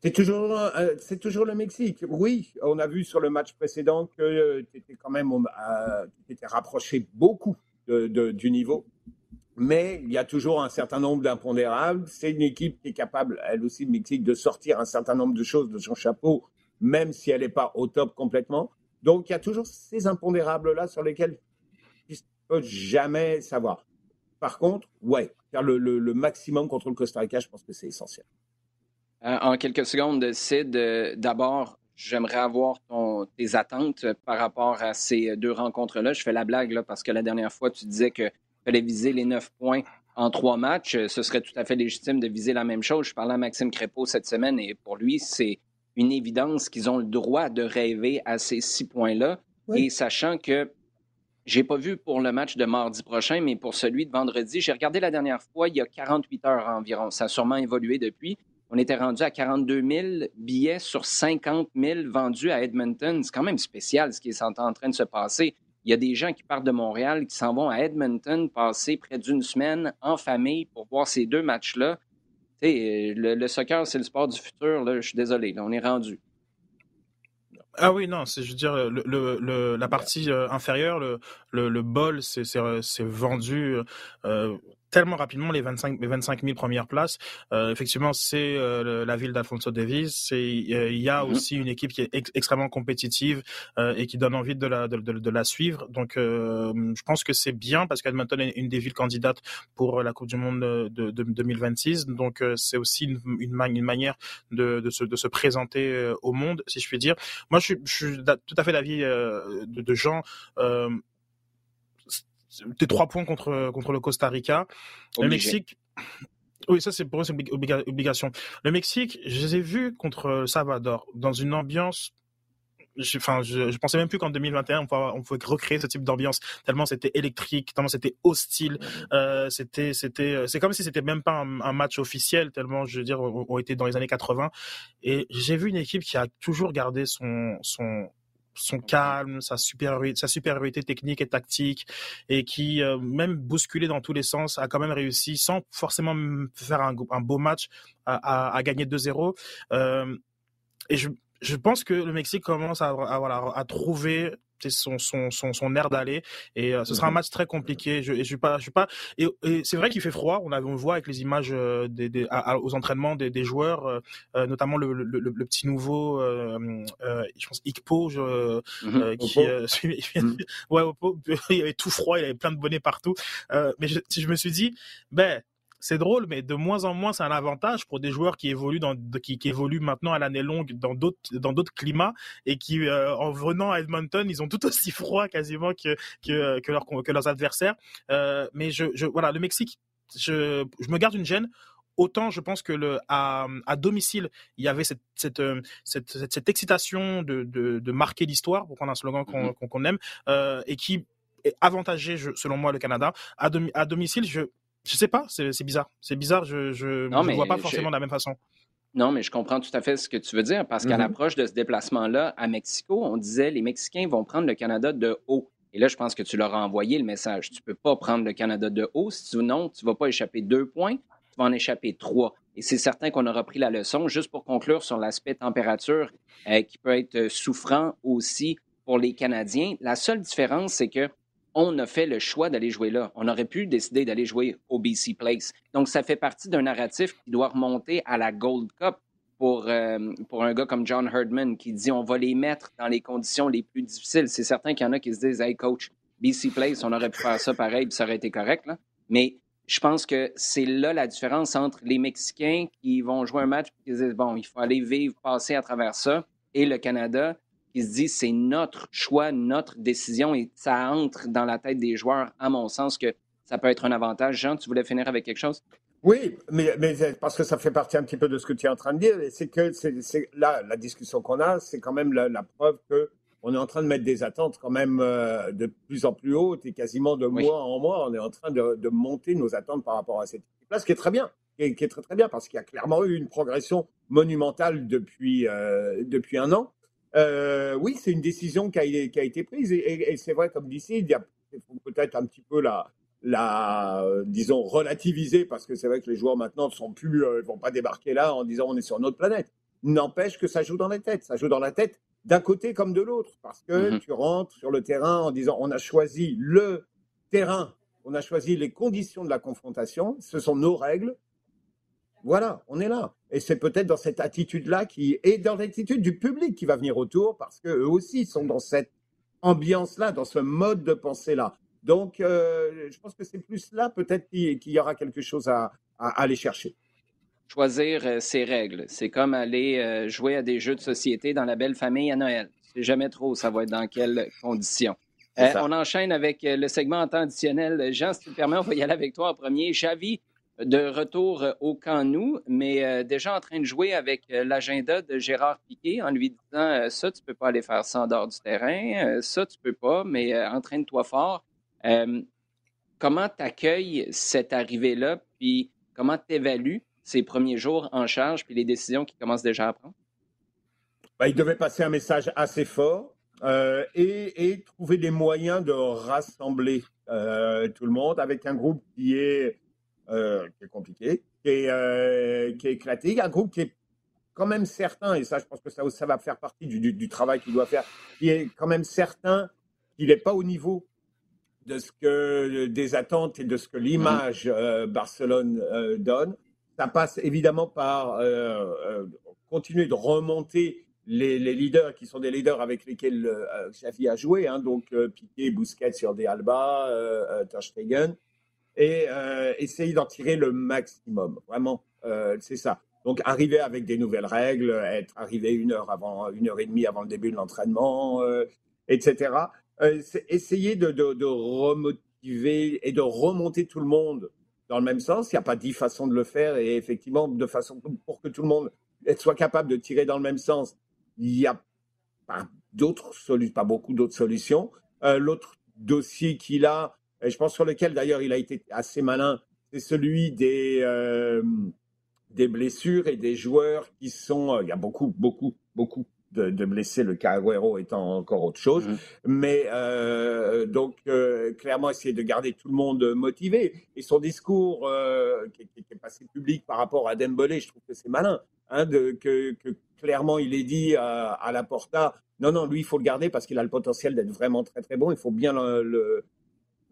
c'est toujours, euh, c'est toujours le Mexique. Oui, on a vu sur le match précédent que euh, tu étais quand même euh, étais rapproché beaucoup du niveau. Mais il y a toujours un certain nombre d'impondérables. C'est une équipe qui est capable, elle aussi, le Mexique, de sortir un certain nombre de choses de son chapeau, même si elle n'est pas au top complètement. Donc, il y a toujours ces impondérables-là sur lesquels tu ne peux jamais savoir. Par contre, ouais, faire le, maximum contre le Costa Rica, je pense que c'est essentiel. Euh, en quelques secondes, Sid, euh, d'abord, j'aimerais avoir tes attentes par rapport à ces deux rencontres-là. Je fais la blague parce que la dernière fois, tu disais que fallait viser les neuf points en trois matchs. Ce serait tout à fait légitime de viser la même chose. Je parlais à Maxime Crépeau cette semaine et pour lui, c'est une évidence qu'ils ont le droit de rêver à ces six points-là. Et sachant que j'ai pas vu pour le match de mardi prochain, mais pour celui de vendredi, j'ai regardé la dernière fois, il y a 48 heures environ. Ça a sûrement évolué depuis. On était rendu à 42 000 billets sur 50 000 vendus à Edmonton. C'est quand même spécial ce qui est en train de se passer. Il y a des gens qui partent de Montréal, qui s'en vont à Edmonton passer près d'une semaine en famille pour voir ces deux matchs-là. Le, le soccer, c'est le sport du futur. Je suis désolé, on est rendu. Ah oui, non, je veux dire, la partie euh, inférieure, le, bol, c'est, c'est, vendu euh, tellement rapidement les 25, les 25 000 premières places. Euh, effectivement, c'est euh, la ville d'Alfonso Davies. Il y a mhm. aussi une équipe qui est extrêmement compétitive euh, et qui donne envie de la, de, de, la suivre. Donc, je pense que c'est bien parce qu'Edmonton est une des villes candidates pour la Coupe du Monde de, de 2026. Donc, c'est aussi une, une, une, manière de, de, se, de se présenter au monde, si je puis dire. Moi, je suis, je suis tout à fait d'avis de, de gens des trois points contre, contre le Costa Rica. Le Mexique. Oui, ça c'est pour eux, c'est obligation. Le Mexique, je les ai vus contre Salvador dans une ambiance je, enfin, je, pensais même plus qu'en 2021 on pouvait, on pouvait, recréer ce type d'ambiance tellement c'était électrique, tellement c'était hostile, euh, c'était, c'était, euh, c'est comme si c'était même pas un, match officiel tellement, je veux dire, on, on était dans les années 80 et j'ai vu une équipe qui a toujours gardé son, son, son calme, sa supériorité, sa supériorité technique et tactique, et qui, euh, même bousculé dans tous les sens, a quand même réussi, sans forcément faire un, beau match, à, à, gagner 2-0. Euh, et je, je pense que le Mexique commence à, à, voilà, à trouver son, son, son, son air d'aller. Et euh, ce sera un mhm. match très compliqué. Je, je suis pas, je suis pas. Et, c'est vrai qu'il fait froid. On, avait, on voit avec les images euh, des, des aux entraînements des, des joueurs, euh, notamment le, le, le, petit nouveau, je pense Ikpo, je, mhm. qui, mhm. ouais, il avait tout froid, il avait plein de bonnets partout. mais je, je me suis dit, ben c'est drôle, mais de moins en moins, c'est un avantage pour des joueurs qui évoluent dans, qui, qui évoluent maintenant à l'année longue dans d'autres, dans d'autres climats et qui, euh, en venant à Edmonton, ils ont tout aussi froid quasiment que, que, que, leur, que leurs adversaires. Euh, mais je, je, voilà, le Mexique, je, je me garde une gêne autant je pense que le, à, à domicile, il y avait cette, cette, euh, cette, cette, excitation de, de, de marquer l'histoire, pour prendre un slogan qu'on mm-hmm. qu'on aime, euh, et qui est avantagé, selon moi, le Canada. À, à domicile, je, je sais pas, c'est bizarre. C'est bizarre, je je ne vois pas forcément de la même façon. Non, mais je comprends tout à fait ce que tu veux dire, parce qu'à mm-hmm. l'approche de ce déplacement-là à Mexico, on disait les Mexicains vont prendre le Canada de haut. Et là, je pense que tu leur as envoyé le message. Tu peux pas prendre le Canada de haut. Si tu non, tu vas pas échapper deux points, tu vas en échapper trois. Et c'est certain qu'on aura pris la leçon. Juste pour conclure sur l'aspect température, euh, qui peut être souffrant aussi pour les Canadiens. La seule différence, c'est que on a fait le choix d'aller jouer là. On aurait pu décider d'aller jouer au BC Place. Donc, ça fait partie d'un narratif qui doit remonter à la Gold Cup pour, euh, pour un gars comme John Herdman qui dit on va les mettre dans les conditions les plus difficiles. C'est certain qu'il y en a qui se disent Hey, coach, BC Place, on aurait pu faire ça pareil, ça aurait été correct. Là. Mais je pense que c'est là la différence entre les Mexicains qui vont jouer un match et qui disent bon, il faut aller vivre, passer à travers ça, et le Canada qui se dit c'est notre choix, notre décision et ça entre dans la tête des joueurs, à mon sens, que ça peut être un avantage. Jean, tu voulais finir avec quelque chose? Oui, mais, mais parce que ça fait partie un petit peu de ce que tu es en train de dire, c'est que c'est, là, la discussion qu'on a, c'est quand même la, preuve que on est en train de mettre des attentes quand même euh, de plus en plus hautes et quasiment de mois en mois, on est en train de, de, monter nos attentes par rapport à cette équipe-là, ce qui est très bien, qui est, très très bien parce qu'il y a clairement eu une progression monumentale depuis euh, depuis un an. Euh, oui, c'est une décision qui a, qui a été prise. Et, c'est vrai, comme d'ici, il, il faut peut-être un petit peu la, la disons, relativiser, parce que c'est vrai que les joueurs maintenant ne sont plus, euh, vont pas débarquer là en disant on est sur notre planète. N'empêche que ça joue dans la tête. Ça joue dans la tête d'un côté comme de l'autre, parce que mm-hmm. tu rentres sur le terrain en disant on a choisi le terrain, on a choisi les conditions de la confrontation, ce sont nos règles, voilà, on est là. Et c'est peut-être dans cette attitude-là qui est dans l'attitude du public qui va venir autour parce qu'eux aussi sont dans cette ambiance-là, dans ce mode de pensée-là. Donc, euh, je pense que c'est plus là peut-être qu'il y aura quelque chose à, aller chercher. choisir ses règles. C'est comme aller jouer à des jeux de société dans la belle famille à Noël. C'est jamais trop, ça va être dans quelles conditions. on enchaîne avec le segment en temps additionnel. Jean, si tu me permets, on va y aller avec toi en premier. Javi, de retour au camp nous, mais déjà en train de jouer avec l'agenda de Gérard Piquet en lui disant ça, tu peux pas aller faire ça en dehors du terrain, ça, tu peux pas, mais entraîne-toi fort. comment tu accueilles cette arrivée-là, puis comment tu évalues ces premiers jours en charge, puis les décisions qu'il commence déjà à prendre? Ben, il devait passer un message assez fort et, trouver des moyens de rassembler tout le monde avec un groupe qui est euh, qui est compliqué, qui est, euh, qui est éclaté, un groupe qui est quand même certain, et ça, je pense que ça, ça va faire partie du, du, travail qu'il doit faire, qui est quand même certain qu'il n'est pas au niveau de ce que des attentes et de ce que l'image euh, Barcelone donne. Ça passe évidemment par continuer de remonter les, les, leaders qui sont des leaders avec lesquels Xavi a joué, hein, donc Piqué, Busquets sur des Alba, Ter Stegen et euh, essayer d'en tirer le maximum. Vraiment, euh, c'est ça. Donc arriver avec des nouvelles règles, être arrivé une heure avant, une heure et demie avant le début de l'entraînement, euh, etc. essayer de, de, de, remotiver et de remonter tout le monde dans le même sens. Il n'y a pas dix façons de le faire et effectivement de façon pour que tout le monde soit capable de tirer dans le même sens. Il n'y a d'autres solutions, pas beaucoup d'autres solutions. L'autre dossier qu'il a, et je pense sur lequel d'ailleurs il a été assez malin, c'est celui des, euh, des blessures et des joueurs qui sont. Euh, il y a beaucoup, beaucoup, beaucoup de, blessés, le cas étant encore autre chose. Mmh. Mais euh, donc, clairement, essayer de garder tout le monde motivé. Et son discours qui, est passé public par rapport à Dembélé, je trouve que c'est malin. Hein, de, que, clairement, il est dit à, à la Porta, non, non, lui, il faut le garder parce qu'il a le potentiel d'être vraiment très, très bon. Il faut bien le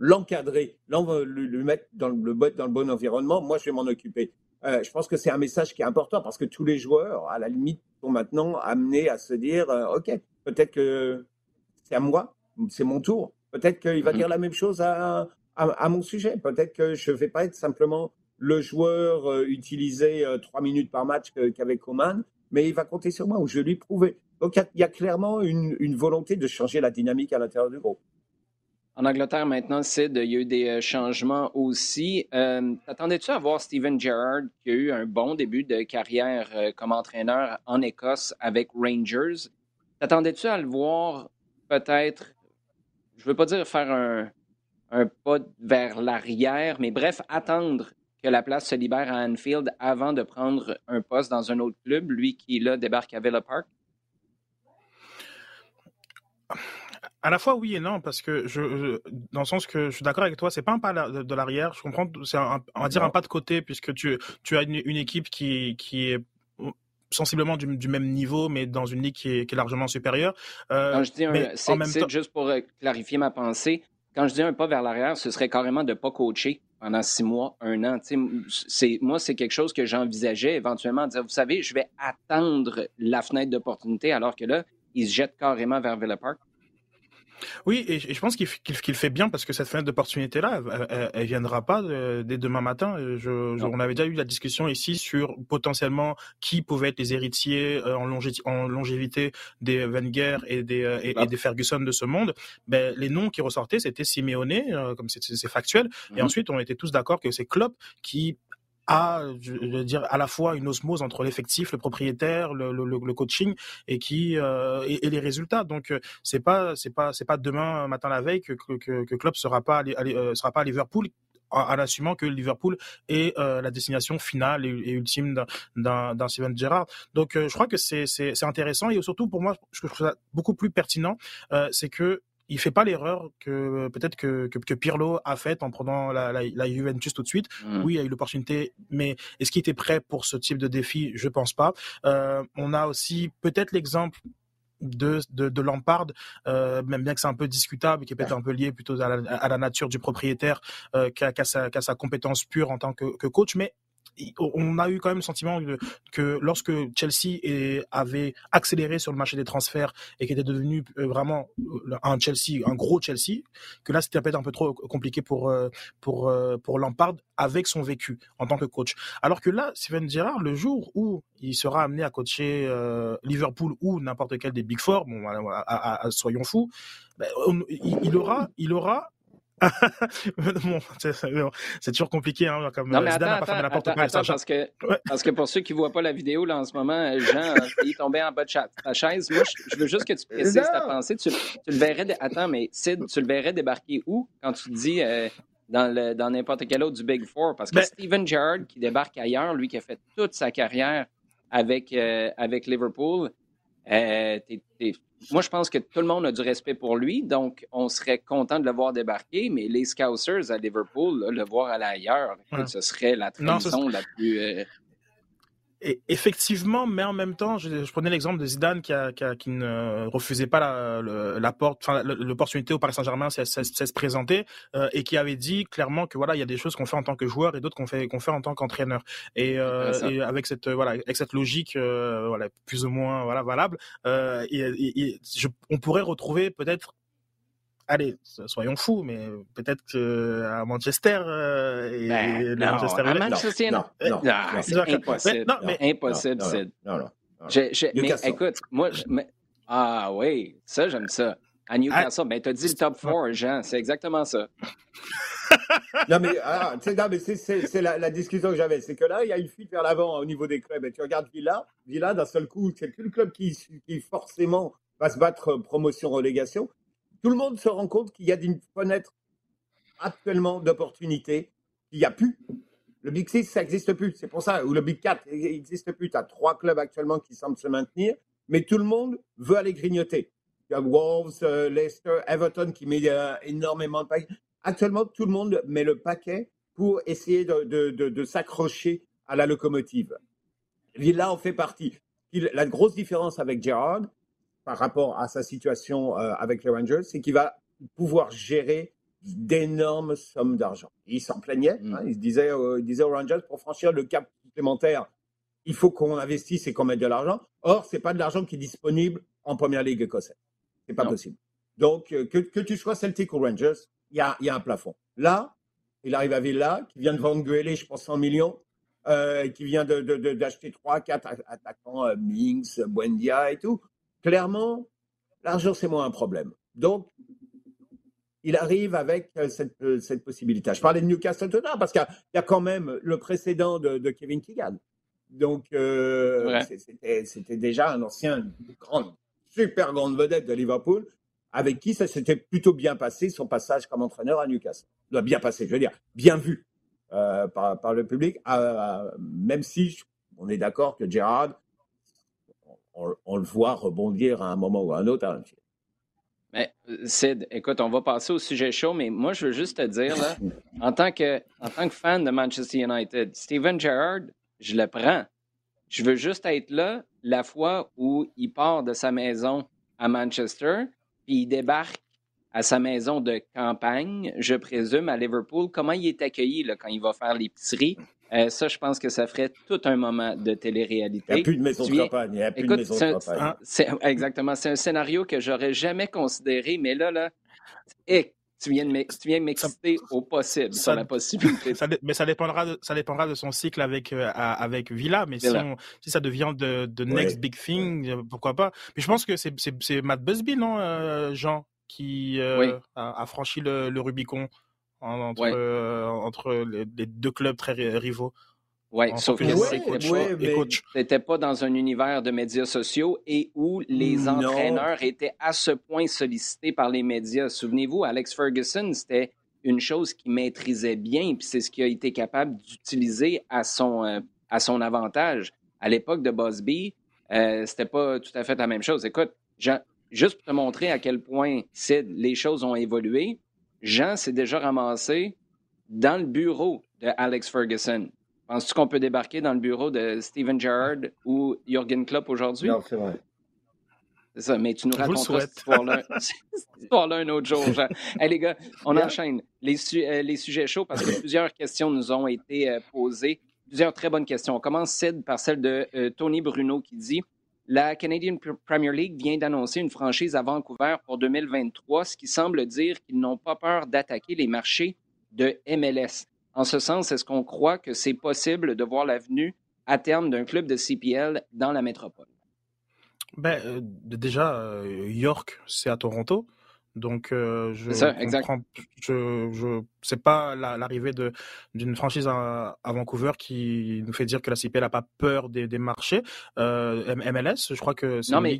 l'encadrer, le, mettre dans le, dans le bon environnement, moi je vais m'en occuper. Euh, je pense que c'est un message qui est important parce que tous les joueurs, à la limite, sont maintenant amenés à se dire euh, Ok, peut-être que c'est à moi, c'est mon tour. Peut-être qu'il va mhm. dire la même chose à, à, mon sujet. Peut-être que je ne vais pas être simplement le joueur euh, utilisé trois minutes par match qu'avec Coman, mais il va compter sur moi ou je vais lui prouver. Donc il y, a clairement une, une volonté de changer la dynamique à l'intérieur du groupe. En Angleterre, maintenant, Sid, il y a eu des euh, changements aussi. Euh, t'attendais-tu à voir Steven Gerrard, qui a eu un bon début de carrière euh, comme entraîneur en Écosse avec Rangers? T'attendais-tu à le voir peut-être, je ne veux pas dire faire un, un pas vers l'arrière, mais bref, attendre que la place se libère à Anfield avant de prendre un poste dans un autre club, lui qui, là, débarque à Villa Park? À la fois oui et non parce que je, dans le sens que je suis d'accord avec toi, c'est pas un pas de, l'arrière. Je comprends, c'est on va dire un pas de côté puisque tu tu as une, équipe qui qui est sensiblement du, même niveau, mais dans une ligue qui est, largement supérieure. Euh, quand je dis un, c'est, juste pour euh, clarifier ma pensée. Quand je dis un pas vers l'arrière, ce serait carrément de pas coacher pendant six mois, un an. C'est, moi, c'est quelque chose que j'envisageais éventuellement. Dire, vous savez, je vais attendre la fenêtre d'opportunité, alors que là, ils se jettent carrément vers Villa Park. Oui, et, je pense qu'il qu fait bien parce que cette fenêtre d'opportunité-là, elle, elle, viendra pas euh, dès demain matin. Je, on avait déjà eu la discussion ici sur potentiellement qui pouvaient être les héritiers euh, en, en longévité des Wenger et des, euh, et, des Ferguson de ce monde. Ben, les noms qui ressortaient, c'était Simeone, comme c'est factuel, et mhm. ensuite on était tous d'accord que c'est Klopp qui à, je veux dire, à la fois une osmose entre l'effectif, le propriétaire, le, le, le coaching et qui euh, et, les résultats. Donc euh, c'est pas c'est pas c'est pas demain matin la veille que que, que Klopp sera pas euh, sera pas à Liverpool en, assumant que Liverpool est euh, la destination finale et, ultime d'un Steven Gerrard. Donc je crois que c'est intéressant et surtout pour moi je trouve ça beaucoup plus pertinent, c'est que il fait pas l'erreur que peut-être que, que, Pirlo a faite en prenant la, la, Juventus tout de suite. Mm. Oui, il a eu l'opportunité, mais est-ce qu'il était prêt pour ce type de défi? Je pense pas. Euh, on a aussi peut-être l'exemple de, de, de Lampard, euh, même bien que c'est un peu discutable, qui est peut-être un peu lié plutôt à la, nature du propriétaire euh, qu'à sa, sa compétence pure en tant que, que coach, mais on a eu quand même le sentiment que lorsque Chelsea avait accéléré sur le marché des transferts et qui était devenu euh, vraiment euh, un Chelsea, un gros Chelsea, que là c'était peut-être un peu trop compliqué pour euh, pour pour Lampard avec son vécu en tant que coach. Alors que là, Steven Gerrard, le jour où il sera amené à coacher Liverpool ou n'importe quel des Big Four, bon, soyons fous, ben, il aura il aura c'est toujours compliqué, hein, comme non, mais attends, attends, la porte attends, parce, que, parce que pour ceux qui ne voient pas la vidéo là, en ce moment, euh, Jean, il est tombé en bas de chat. ta chaise. Moi, je, veux juste que tu précises ta pensée. Tu, tu, le verrais... Attends, mais Sid, tu le verrais débarquer où quand tu dis euh, dans n'importe quel autre du Big Four? Parce que ben Steven Gerrard, qui débarque ailleurs, lui qui a fait toute sa carrière avec, euh, avec Liverpool, t'es moi, je pense que tout le monde a du respect pour lui, donc on serait content de le voir débarquer, mais les Scousers à Liverpool, le voir aller ailleurs, ce serait la trahison la plus. Euh, et effectivement, mais en même temps, je, prenais l'exemple de Zidane qui, qui, ne refusait pas la, la, porte, enfin l'opportunité au Paris Saint-Germain c'est se présenter euh, et qui avait dit clairement que voilà, il y a des choses qu'on fait en tant que joueur et d'autres qu'on fait qu'on fait en tant qu'entraîneur. Et, euh, et, avec cette voilà, avec cette logique euh, voilà plus ou moins voilà valable, et, je, on pourrait retrouver peut-être allez, soyons fous, mais peut-être qu'à Manchester euh, et ben, non, Manchester à Manchester, non, non, non, c'est impossible. Non, mais, impossible, Sid. Non, non. mais écoute, moi, je, mais, ah oui, ça, j'aime ça. À Newcastle, ben, t'as dit le top 4, Jean, c'est exactement ça. non, mais, ah, mais c'est la, la, discussion que j'avais. C'est que là, il y a une fuite vers l'avant au niveau des clubs. Et tu regardes Villa, Villa, d'un seul coup, c'est le club qui, qui forcément va se battre promotion-relégation tout le monde se rend compte qu'il y a une fenêtre actuellement d'opportunité qu'il n'y a plus. Le Big Six, ça n'existe plus. C'est pour ça, ou le Big 4 n'existe plus. Tu as trois clubs actuellement qui semblent se maintenir, mais tout le monde veut aller grignoter. Il y a Wolves, euh, Leicester, Everton qui met euh, énormément de paquets. Actuellement, tout le monde met le paquet pour essayer de, s'accrocher à la locomotive. Villa en fait partie. La grosse différence avec Gerrard, par rapport à sa situation euh, avec les Rangers, c'est qu'il va pouvoir gérer d'énormes sommes d'argent. Il s'en plaignait, mm. hein, il, disait, il disait aux Rangers, pour franchir le cap supplémentaire, il faut qu'on investisse et qu'on mette de l'argent. Or, ce n'est pas de l'argent qui est disponible en première ligue écossaise. Ce n'est pas possible. Donc, euh, que, que, tu sois Celtic ou Rangers, il y a, y a, un plafond. Là, il arrive à Villa, qui vient de vendre Guélé, je pense, 100 millions, euh, qui vient d'acheter de, de, 3, 4 attaquants, euh, Minx, Buendia et tout clairement, l'argent, c'est moins un problème. Donc, il arrive avec euh, euh, cette, possibilité. Je parlais de Newcastle Tottenham parce qu'il y, a quand même le précédent de, Kevin Keegan. Donc, euh, c'était déjà un ancien, grande, super grande vedette de Liverpool, avec qui ça s'était plutôt bien passé, son passage comme entraîneur à Newcastle. Doit bien passé, je veux dire, bien vu par, le public, même si on est d'accord que Gerrard on, le voit rebondir à un moment ou à un autre. Hein. Mais, Sid, écoute, on va passer au sujet chaud, mais moi, je veux juste te dire, là, en, tant que, en tant que fan de Manchester United, Steven Gerrard, je le prends. Je veux juste être là la fois où il part de sa maison à Manchester, puis il débarque à sa maison de campagne, je présume, à Liverpool. Comment il est accueilli là, quand il va faire l'épicerie? Euh, ça, je pense que ça ferait tout un moment de télé-réalité. Il n'y a plus de maison de campagne. Il n'y a plus de maison de campagne. exactement. C'est un scénario que j'aurais jamais considéré, mais là, là, et tu viens de m'exciter au possible ça, sur la possibilité. mais ça dépendra, de, ça dépendra de son cycle avec, euh, avec Villa. Mais si, si, ça devient de, de next big thing, euh, pourquoi pas. Mais je pense que c'est Matt Busby, non, Jean, qui a, franchi le Rubicon? Entre, euh, entre les, deux clubs très rivaux. Oui, sauf que c'était pas dans un univers de médias sociaux et où les entraîneurs étaient à ce point sollicités par les médias. Souvenez-vous, Alex Ferguson, c'était une chose qu'il maîtrisait bien, puis c'est ce qu'il a été capable d'utiliser à son, euh, à son avantage. À l'époque de Bosby, euh, c'était pas tout à fait la même chose. Écoute, juste pour te montrer à quel point les choses ont évolué, Jean s'est déjà ramassé dans le bureau de Alex Ferguson. Penses-tu qu'on peut débarquer dans le bureau de Steven Gerrard ou Jürgen Klopp aujourd'hui? Non, c'est vrai. C'est ça, mais tu nous raconteras cette histoire-là histoire un autre jour, Jean. hey, les gars, on enchaîne les, euh, les, sujets chauds parce que plusieurs questions nous ont été euh, posées plusieurs très bonnes questions. On commence, Sid, par celle de Tony Bruno qui dit La Canadian Premier League vient d'annoncer une franchise à Vancouver pour 2023, ce qui semble dire qu'ils n'ont pas peur d'attaquer les marchés de MLS. En ce sens, est-ce qu'on croit que c'est possible de voir l'avenue à terme d'un club de CPL dans la métropole? Ben, euh, déjà, euh, York, c'est à Toronto. Donc, euh, je ça, je, je c'est pas l'arrivée de d'une franchise à, Vancouver qui nous fait dire que la CPL n'a pas peur des, des marchés. MLS, je crois que non, mais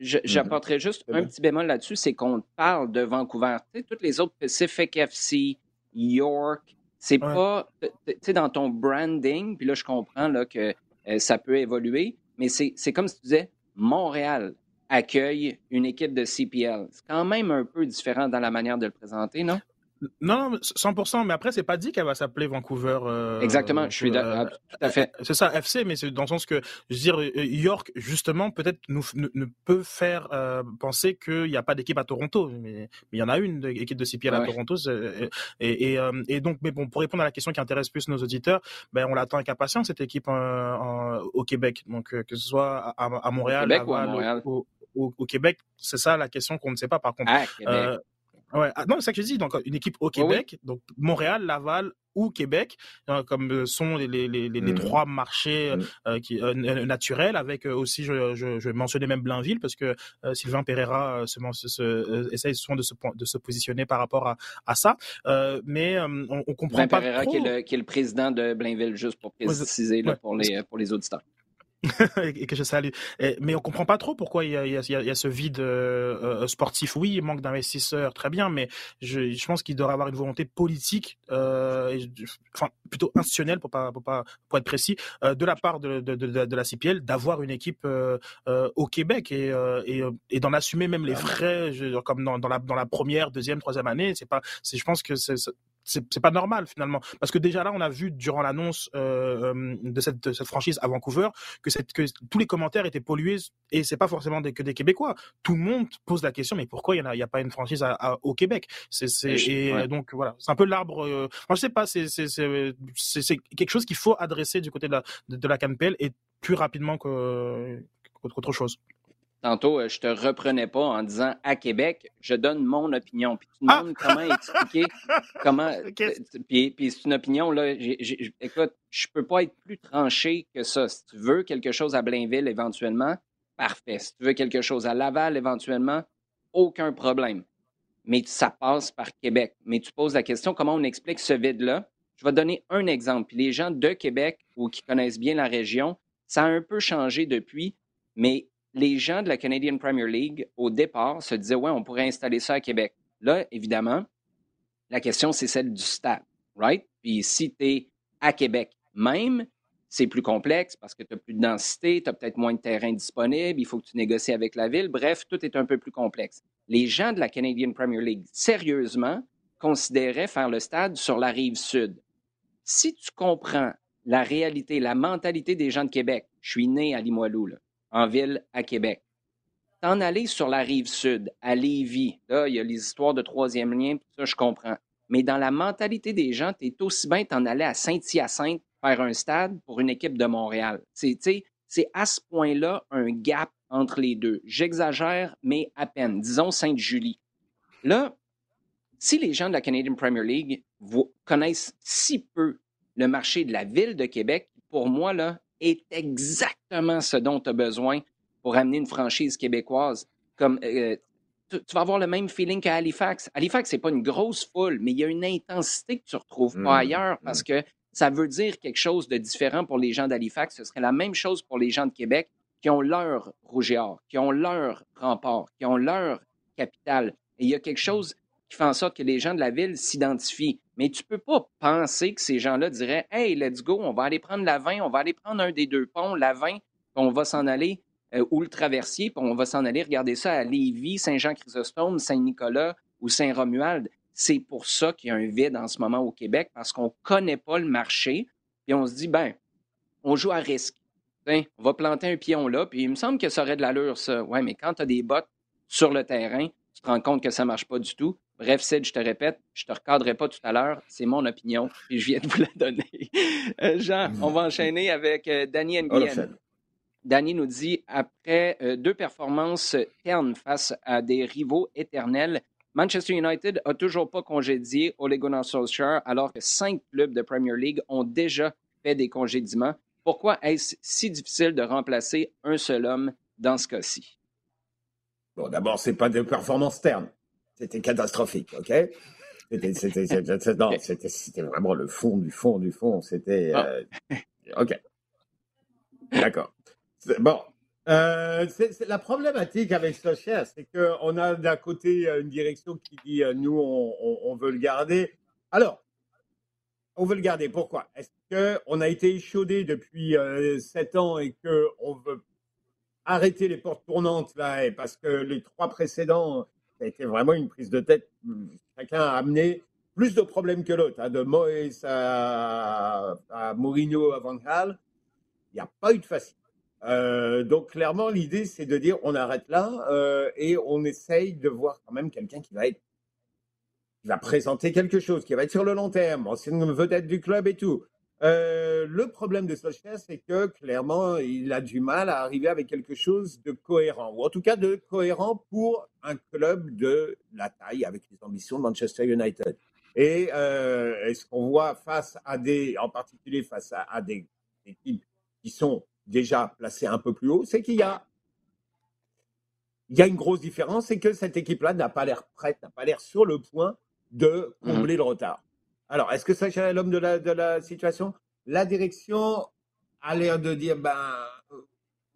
j'apporterai juste un petit bémol là-dessus, c'est qu'on parle de Vancouver. Tu sais, toutes les autres Pacific FC, York, c'est pas, tu sais, dans ton branding, puis là, je comprends là, que euh, ça peut évoluer, mais c'est comme si tu disais, Montréal accueille une équipe de CPL. C'est quand même un peu différent dans la manière de le présenter, non? Non, 100%, mais après, c'est pas dit qu'elle va s'appeler Vancouver. Euh, Exactement, je suis d'accord, euh, tout à fait. C'est ça, FC, mais c'est dans le sens que, je veux dire, euh, York, justement, peut-être nous, ne peut faire penser qu'il n'y a pas d'équipe à Toronto, mais, il y en a une équipe de CPL à Toronto. Et, et, donc, mais bon, pour répondre à la question qui intéresse plus nos auditeurs, ben, on l'attend avec impatience, cette équipe au Québec. Donc, que ce soit à, Montréal, ou Au, Québec, c'est ça la question qu'on ne sait pas, par contre. Ah, Ouais. Ah, non, c'est ça que je dis. Donc, une équipe au Québec, donc Montréal, Laval ou Québec, hein, comme euh, sont les, les, les, les mmh. trois marchés euh, qui, euh, naturels, avec aussi, je, je, je mentionnais même Blainville, parce que Sylvain Pereira se, se, essaye souvent de se, de se positionner par rapport à, à ça. mais on, on comprend pas Pereira trop... Qui, est le, qui est le président de Blainville, juste pour préciser là, pour, les, pour les auditeurs. et que je salue. mais on comprend pas trop pourquoi il y a, il y a, il y a ce vide euh, euh, sportif. Oui, il manque d'investisseurs, très bien, mais je, je pense qu'il devrait avoir une volonté politique, euh, enfin plutôt institutionnelle pour pas pour pas pour être précis, euh, de la part de, de, de, de la CPL d'avoir une équipe au Québec et, et, et d'en assumer même les frais, je, comme dans, dans, la dans la première, deuxième, troisième année. C'est pas, je pense que c'est c'est pas normal finalement. Parce que déjà là on a vu durant l'annonce euh, euh de, cette, de, cette, franchise à Vancouver que, cette, que tous les commentaires étaient pollués et c'est pas forcément des, que des Québécois. Tout le monde pose la question mais pourquoi il n'y a, a, pas une franchise à, à, au Québec? C'est et, donc voilà. C'est un peu l'arbre euh, moi je sais pas c'est quelque chose qu'il faut adresser du côté de la de, de la CanPL et plus rapidement qu'autre chose Tantôt, euh, je te reprenais pas en disant à Québec, je donne mon opinion. Puis tu me demandes comment expliquer comment. Euh, puis, puis c'est une opinion, là. J écoute, je peux pas être plus tranché que ça. Si tu veux quelque chose à Blainville éventuellement, parfait. Si tu veux quelque chose à Laval éventuellement, aucun problème. Mais ça passe par Québec. Mais tu poses la question comment on explique ce vide-là? Je vais donner un exemple. Puis les gens de Québec ou qui connaissent bien la région, ça a un peu changé depuis, mais les gens de la Canadian Premier League, au départ, se disaient, ouais, on pourrait installer ça à Québec. Là, évidemment, la question, c'est celle du stade, right? Puis si tu es à Québec même, c'est plus complexe parce que tu as plus de densité, tu as peut-être moins de terrain disponible, il faut que tu négocies avec la ville. Bref, tout est un peu plus complexe. Les gens de la Canadian Premier League, sérieusement, considéraient faire le stade sur la rive sud. Si tu comprends la réalité, la mentalité des gens de Québec, je suis né à Limoilou, là, en ville à Québec. T'en aller sur la rive sud, à Lévis, là, il y a les histoires de troisième lien, ça, je comprends. Mais dans la mentalité des gens, tu aussi bien t'en aller à Saint-Hyacinthe faire un stade pour une équipe de Montréal. C'est à ce point-là un gap entre les deux. J'exagère, mais à peine. Disons Sainte-Julie. Là, si les gens de la Canadian Premier League connaissent si peu le marché de la ville de Québec, pour moi, là, est exactement ce dont tu as besoin pour amener une franchise québécoise. Comme euh, tu, vas avoir le même feeling qu'à Halifax. Halifax, c'est pas une grosse foule, mais il y a une intensité que tu retrouves pas mmh, ailleurs mmh. parce que ça veut dire quelque chose de différent pour les gens d'Halifax. Ce serait la même chose pour les gens de Québec qui ont leur rouge et or, qui ont leur rempart, qui ont leur capitale. Et il y a quelque chose qui fait en sorte que les gens de la ville s'identifient. Mais tu peux pas penser que ces gens-là diraient Hey, let's go, on va aller prendre la 20, on va aller prendre un des deux ponts, la 20, puis on va s'en aller, euh, ou le traversier, puis on va s'en aller regarder ça à Lévis, Saint-Jean-Chrysostome, Saint-Nicolas ou Saint-Romuald. C'est pour ça qu'il y a un vide en ce moment au Québec, parce qu'on ne connaît pas le marché, puis on se dit, ben, on joue à risque. on va planter un pion là, puis il me semble que ça aurait de l'allure, ça. Ouais, mais quand tu as des bottes sur le terrain, tu te rends compte que ça ne marche pas du tout. Bref, Sid, je te répète, je ne te recadrerai pas tout à l'heure, c'est mon opinion et je viens de vous la donner. Euh, Jean, on va enchaîner avec euh, Danny NBN. Danny nous dit après euh, deux performances ternes face à des rivaux éternels, Manchester United a toujours pas congédié Ole Gunnar Solskjaer alors que cinq clubs de Premier League ont déjà fait des congédiements. Pourquoi est-ce si difficile de remplacer un seul homme dans ce cas-ci? Bon, d'abord, c'est pas de performance terne. C'était catastrophique, OK? C'était vraiment le fond du fond du fond. C'était. Ah. Euh, OK. D'accord. Bon. Euh, la problématique avec Solskjaer, c'est qu'on a d'un côté une direction qui dit euh, nous, on, veut le garder. Alors, on veut le garder. Pourquoi? Est-ce qu'on a été échaudé depuis sept ans et qu'on veut arrêter les portes tournantes là, parce que les trois précédents, ça a été vraiment une prise de tête. Chacun a amené plus de problèmes que l'autre. Hein, de Moïse à, à Mourinho à Van Gaal, il n'y a pas eu de facile. Euh, donc clairement, l'idée, c'est de dire on arrête là euh, et on essaye de voir quand même quelqu'un qui va être, qui va présenter quelque chose, qui va être sur le long terme, ancienne vedette du club et tout. Euh, le problème de Solskjaer, c'est que clairement, il a du mal à arriver avec quelque chose de cohérent, ou en tout cas de cohérent pour un club de la taille avec les ambitions de Manchester United. Et euh, ce qu'on voit face à des, en particulier face à, des équipes qui sont déjà placées un peu plus haut, c'est qu'il y a, il y a une grosse différence, c'est que cette équipe-là n'a pas l'air prête, n'a pas l'air sur le point de mmh combler le retard. Alors, est-ce que ça est l'homme de la, situation? La direction a l'air de dire, ben,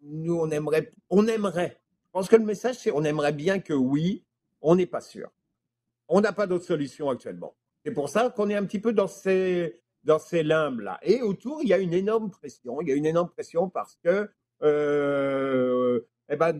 nous, on aimerait, on aimerait. Je pense que le message, c'est on aimerait bien que oui, on n'est pas sûr. On n'a pas d'autre solution actuellement. C'est pour ça qu'on est un petit peu dans ces, dans ces limbes-là. Et autour, il y a une énorme pression. Il y a une énorme pression parce que euh, eh ben,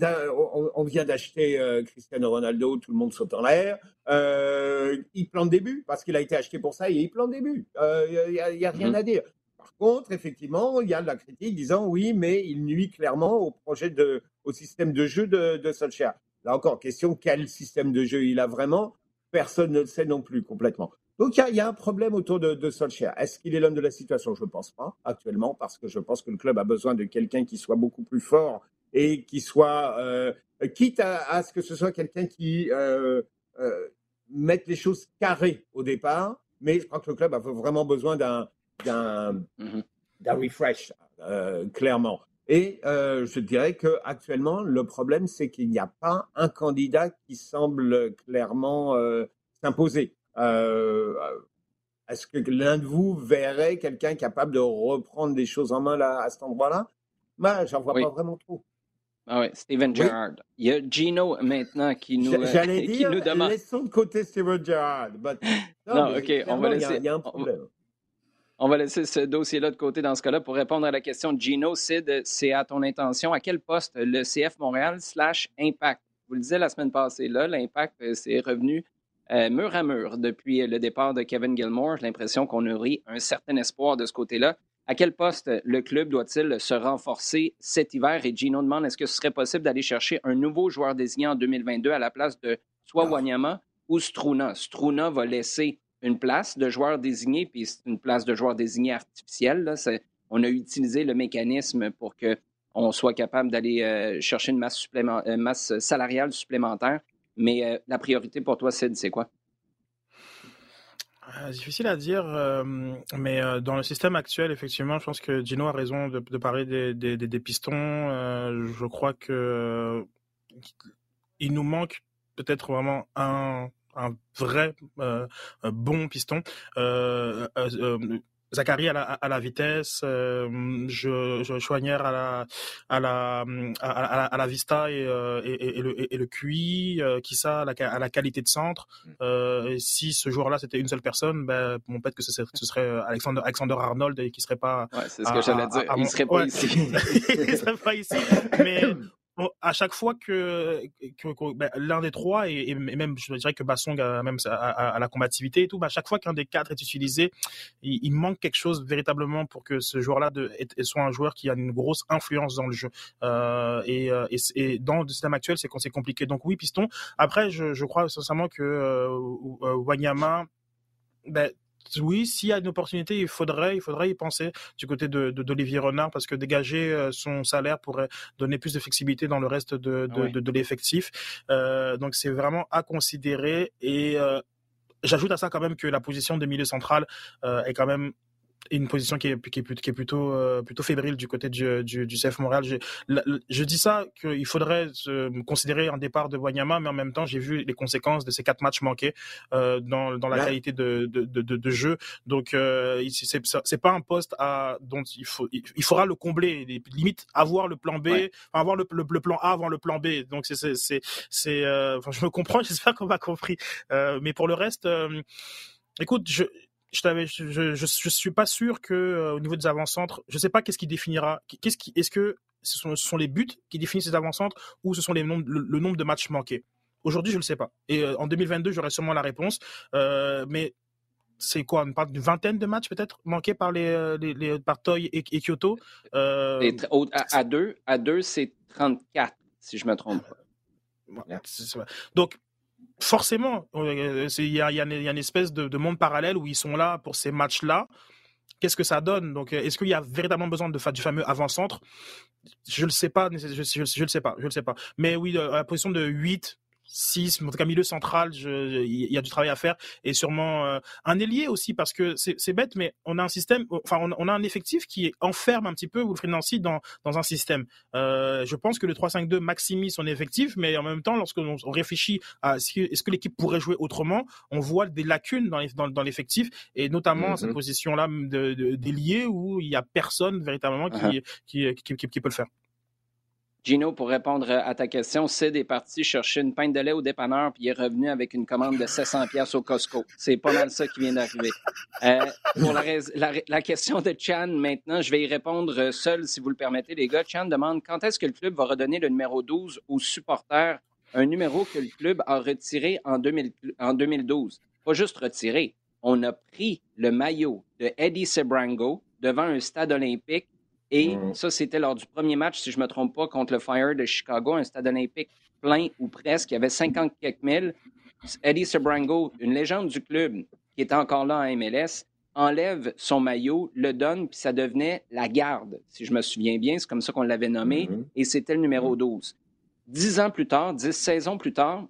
on, vient d'acheter euh, Cristiano Ronaldo, tout le monde saute en l'air. Euh, il plante des buts parce qu'il a été acheté pour ça et il plante des buts. Il euh, n'y a, rien mhm. à dire. Par contre, effectivement, il y a de la critique disant oui, mais il nuit clairement au projet de, au système de jeu de, de Solskjaer. Là encore, question quel système de jeu il a vraiment? Personne ne le sait non plus complètement. Donc il y, a un problème autour de, de Solskjaer. Est-ce qu'il est l'homme de la situation? Je ne pense pas actuellement parce que je pense que le club a besoin de quelqu'un qui soit beaucoup plus fort et qui soit, euh, quitte à, ce que ce soit quelqu'un qui euh, euh, mette les choses carrées au départ, mais je crois que le club a vraiment besoin d'un d'un mm-hmm. refresh, clairement. Et je dirais que actuellement, le problème, c'est qu'il n'y a pas un candidat qui semble clairement s'imposer. Est-ce que l'un de vous verrait quelqu'un capable de reprendre des choses en main là, à cet endroit-là? Moi, j'en vois pas vraiment trop. Ah oui, Steven Gerrard. Il y a Gino maintenant qui nous, J'allais dire, nous demande. Laissons de côté Steven Gerrard. Non, OK, on va laisser. Il y, a un problème. On va laisser ce dossier-là de côté dans ce cas-là pour répondre à la question de Gino. Sid, c'est à ton intention. À quel poste le CF Montréal slash Impact? Vous le disiez la semaine passée, là, l'Impact, euh, c'est revenu euh, mur à mur depuis le départ de Kevin Gilmore. J'ai l'impression qu'on nourrit un certain espoir de ce côté-là. À quel poste le club doit-il se renforcer cet hiver? Et Gino demande est-ce que ce serait possible d'aller chercher un nouveau joueur désigné en 2022 à la place de soit ah. Wanyama ou Struna? Struna va laisser une place de joueur désigné, puis c'est une place de joueur désigné artificielle. On a utilisé le mécanisme pour qu'on soit capable d'aller euh, chercher une masse, euh, masse, salariale supplémentaire. Mais euh, la priorité pour toi, c'est quoi? Euh, difficile à dire, euh, mais euh, dans le système actuel, effectivement, je pense que Gino a raison de, parler des, pistons. je crois que il nous manque peut-être vraiment un vrai bon piston. Zachary à la, à la vitesse, euh, je, je Chouanière à la à la à, la, vista et, euh, et, et, le, et le QI, euh, qui ça à la, à la qualité de centre. Mm. Euh, si ce jour-là c'était une seule personne, ben bon peut-être que ce serait, ce serait Alexander Alexander Arnold et qui serait pas. Ouais, c'est ce que j'allais dire. il serait pas ici. il serait pas ici. Mais à chaque fois que, ben, l'un des trois, et, même je dirais que Bassong a même à, la combativité et tout, ben, à chaque fois qu'un des quatre est utilisé, il, manque quelque chose véritablement pour que ce joueur-là soit un joueur qui a une grosse influence dans le jeu. Euh, et, euh, et, et, dans le système actuel, c'est c'est compliqué. Donc oui, piston. Après, je, je crois sincèrement que euh, Wanyama, ben, oui, s'il y a une opportunité, il faudrait, il faudrait y penser du côté de, d'Olivier Renard parce que dégager euh, son salaire pourrait donner plus de flexibilité dans le reste de, de, de, l'effectif. Euh, donc c'est vraiment à considérer et euh, J'ajoute à ça quand même que la position de milieu central euh, est quand même une position qui est, qui est, qui est plutôt, euh, plutôt fébrile du côté du, du, du CF Montréal. Je, je dis ça qu'il faudrait considérer un départ de Wanyama, mais en même temps, j'ai vu les conséquences de ces quatre matchs manqués euh, dans, dans la qualité de, de, de, de, jeu. Donc, euh, c'est, c'est pas un poste à, dont il, faut, il, faudra le combler. Limite, avoir le plan B, avoir le, le, plan A avant le plan B. Donc, c'est, c'est, c'est, euh, enfin, je me comprends, j'espère qu'on m'a compris. Euh, mais pour le reste, euh, écoute, je, je, je, je, suis pas sûr que euh, au niveau des avant-centres, je sais pas qu'est-ce qui définira. Qu'est-ce qui, est-ce que ce sont, ce sont, les buts qui définissent ces avant-centres ou ce sont les nombres, le, nombre de matchs manqués Aujourd'hui, je ne le sais pas. Et euh, en 2022, j'aurai sûrement la réponse. Euh, mais c'est quoi On parle d'une vingtaine de matchs peut-être manqués par les, les, les par Toy et, Kyoto? à, à, deux, à deux, c'est 34 si je me trompe pas. Donc forcément, il y a, une espèce de, monde parallèle où ils sont là pour ces matchs-là. Qu'est-ce que ça donne? Donc, euh, est-ce qu'il y a véritablement besoin de, du fameux avant-centre? Je ne le sais pas. Je, je, le sais pas. Je le sais pas. Mais oui, la position de 8, 6, en tout cas milieu central, il y a du travail à faire et sûrement euh, un ailier aussi parce que c'est bête, mais on a un système, enfin on, a un effectif qui enferme un petit peu Wilfried Nancy dans dans un système. Euh, je pense que le 3-5-2 maximise son effectif, mais en même temps, lorsque on, réfléchit à est-ce que, l'équipe pourrait jouer autrement, on voit des lacunes dans dans, l'effectif et notamment cette mm-hmm. position-là d'ailier où il y a personne véritablement uh-huh. qui, qui, qui, qui peut le faire. Gino, pour répondre à ta question, Sid est parti chercher une pinte de lait au dépanneur puis il est revenu avec une commande de 700 pièces au Costco. C'est pas mal ça qui vient d'arriver. Euh, pour la, question de Chan, maintenant, je vais y répondre seul, si vous le permettez, les gars. Chan demande quand est-ce que le club va redonner le numéro 12 aux supporters, un numéro que le club a retiré en, 2000, en 2012. Pas juste retiré. On a pris le maillot de Eddie Sebrango devant un stade olympique et mm. ça, c'était lors du premier match, si je ne me trompe pas, contre le Fire de Chicago, un stade olympique plein ou presque. Il y avait 50 quelques mille. Eddie Sebrango, une légende du club, qui était encore là en MLS, enlève son maillot, le donne, puis ça devenait la garde, si je me souviens bien. C'est comme ça qu'on l'avait nommé. Mm-hmm. Et c'était le numéro 12. Mm. Dix ans plus tard, dix saisons plus tard,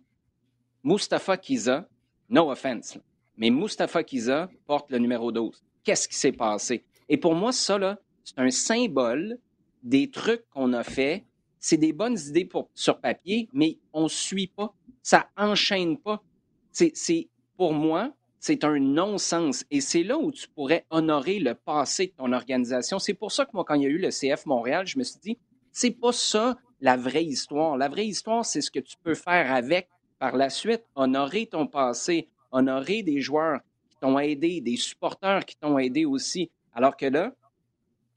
Mustafa Kiza, no offense, mais Mustafa Kiza porte le numéro 12. Qu'est-ce qui s'est passé? Et pour moi, ça, là, c'est un symbole des trucs qu'on a fait. C'est des bonnes idées pour, sur papier, mais on ne suit pas. Ça enchaîne pas. C'est, pour moi, c'est un non-sens. Et c'est là où tu pourrais honorer le passé de ton organisation. C'est pour ça que moi, quand il y a eu le CF Montréal, je me suis dit, c'est pas ça la vraie histoire. La vraie histoire, c'est ce que tu peux faire avec par la suite. Honorer ton passé, honorer des joueurs qui t'ont aidé, des supporters qui t'ont aidé aussi. Alors que là,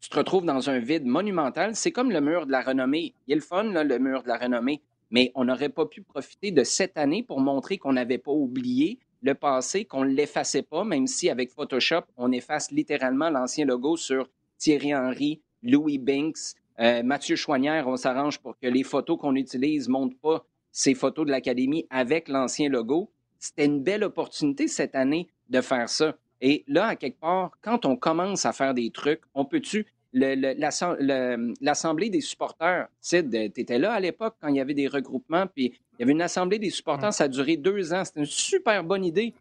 tu te retrouves dans un vide monumental. C'est comme le mur de la renommée. Il est le fun, le mur de la renommée, mais on n'aurait pas pu profiter de cette année pour montrer qu'on n'avait pas oublié le passé, qu'on ne l'effaçait pas, même si avec Photoshop, on efface littéralement l'ancien logo sur Thierry Henry, Louis Binks, euh, Mathieu Chouanière. On s'arrange pour que les photos qu'on utilise ne montrent pas ces photos de l'Académie avec l'ancien logo. C'était une belle opportunité cette année de faire ça. Et là, à quelque part, quand on commence à faire des trucs, on peut-tu l'assemblée des supporters, Sid, tu étais là à l'époque quand il y avait des regroupements, puis il y avait une assemblée des supporters, ça a duré deux ans. C'était une super bonne idée.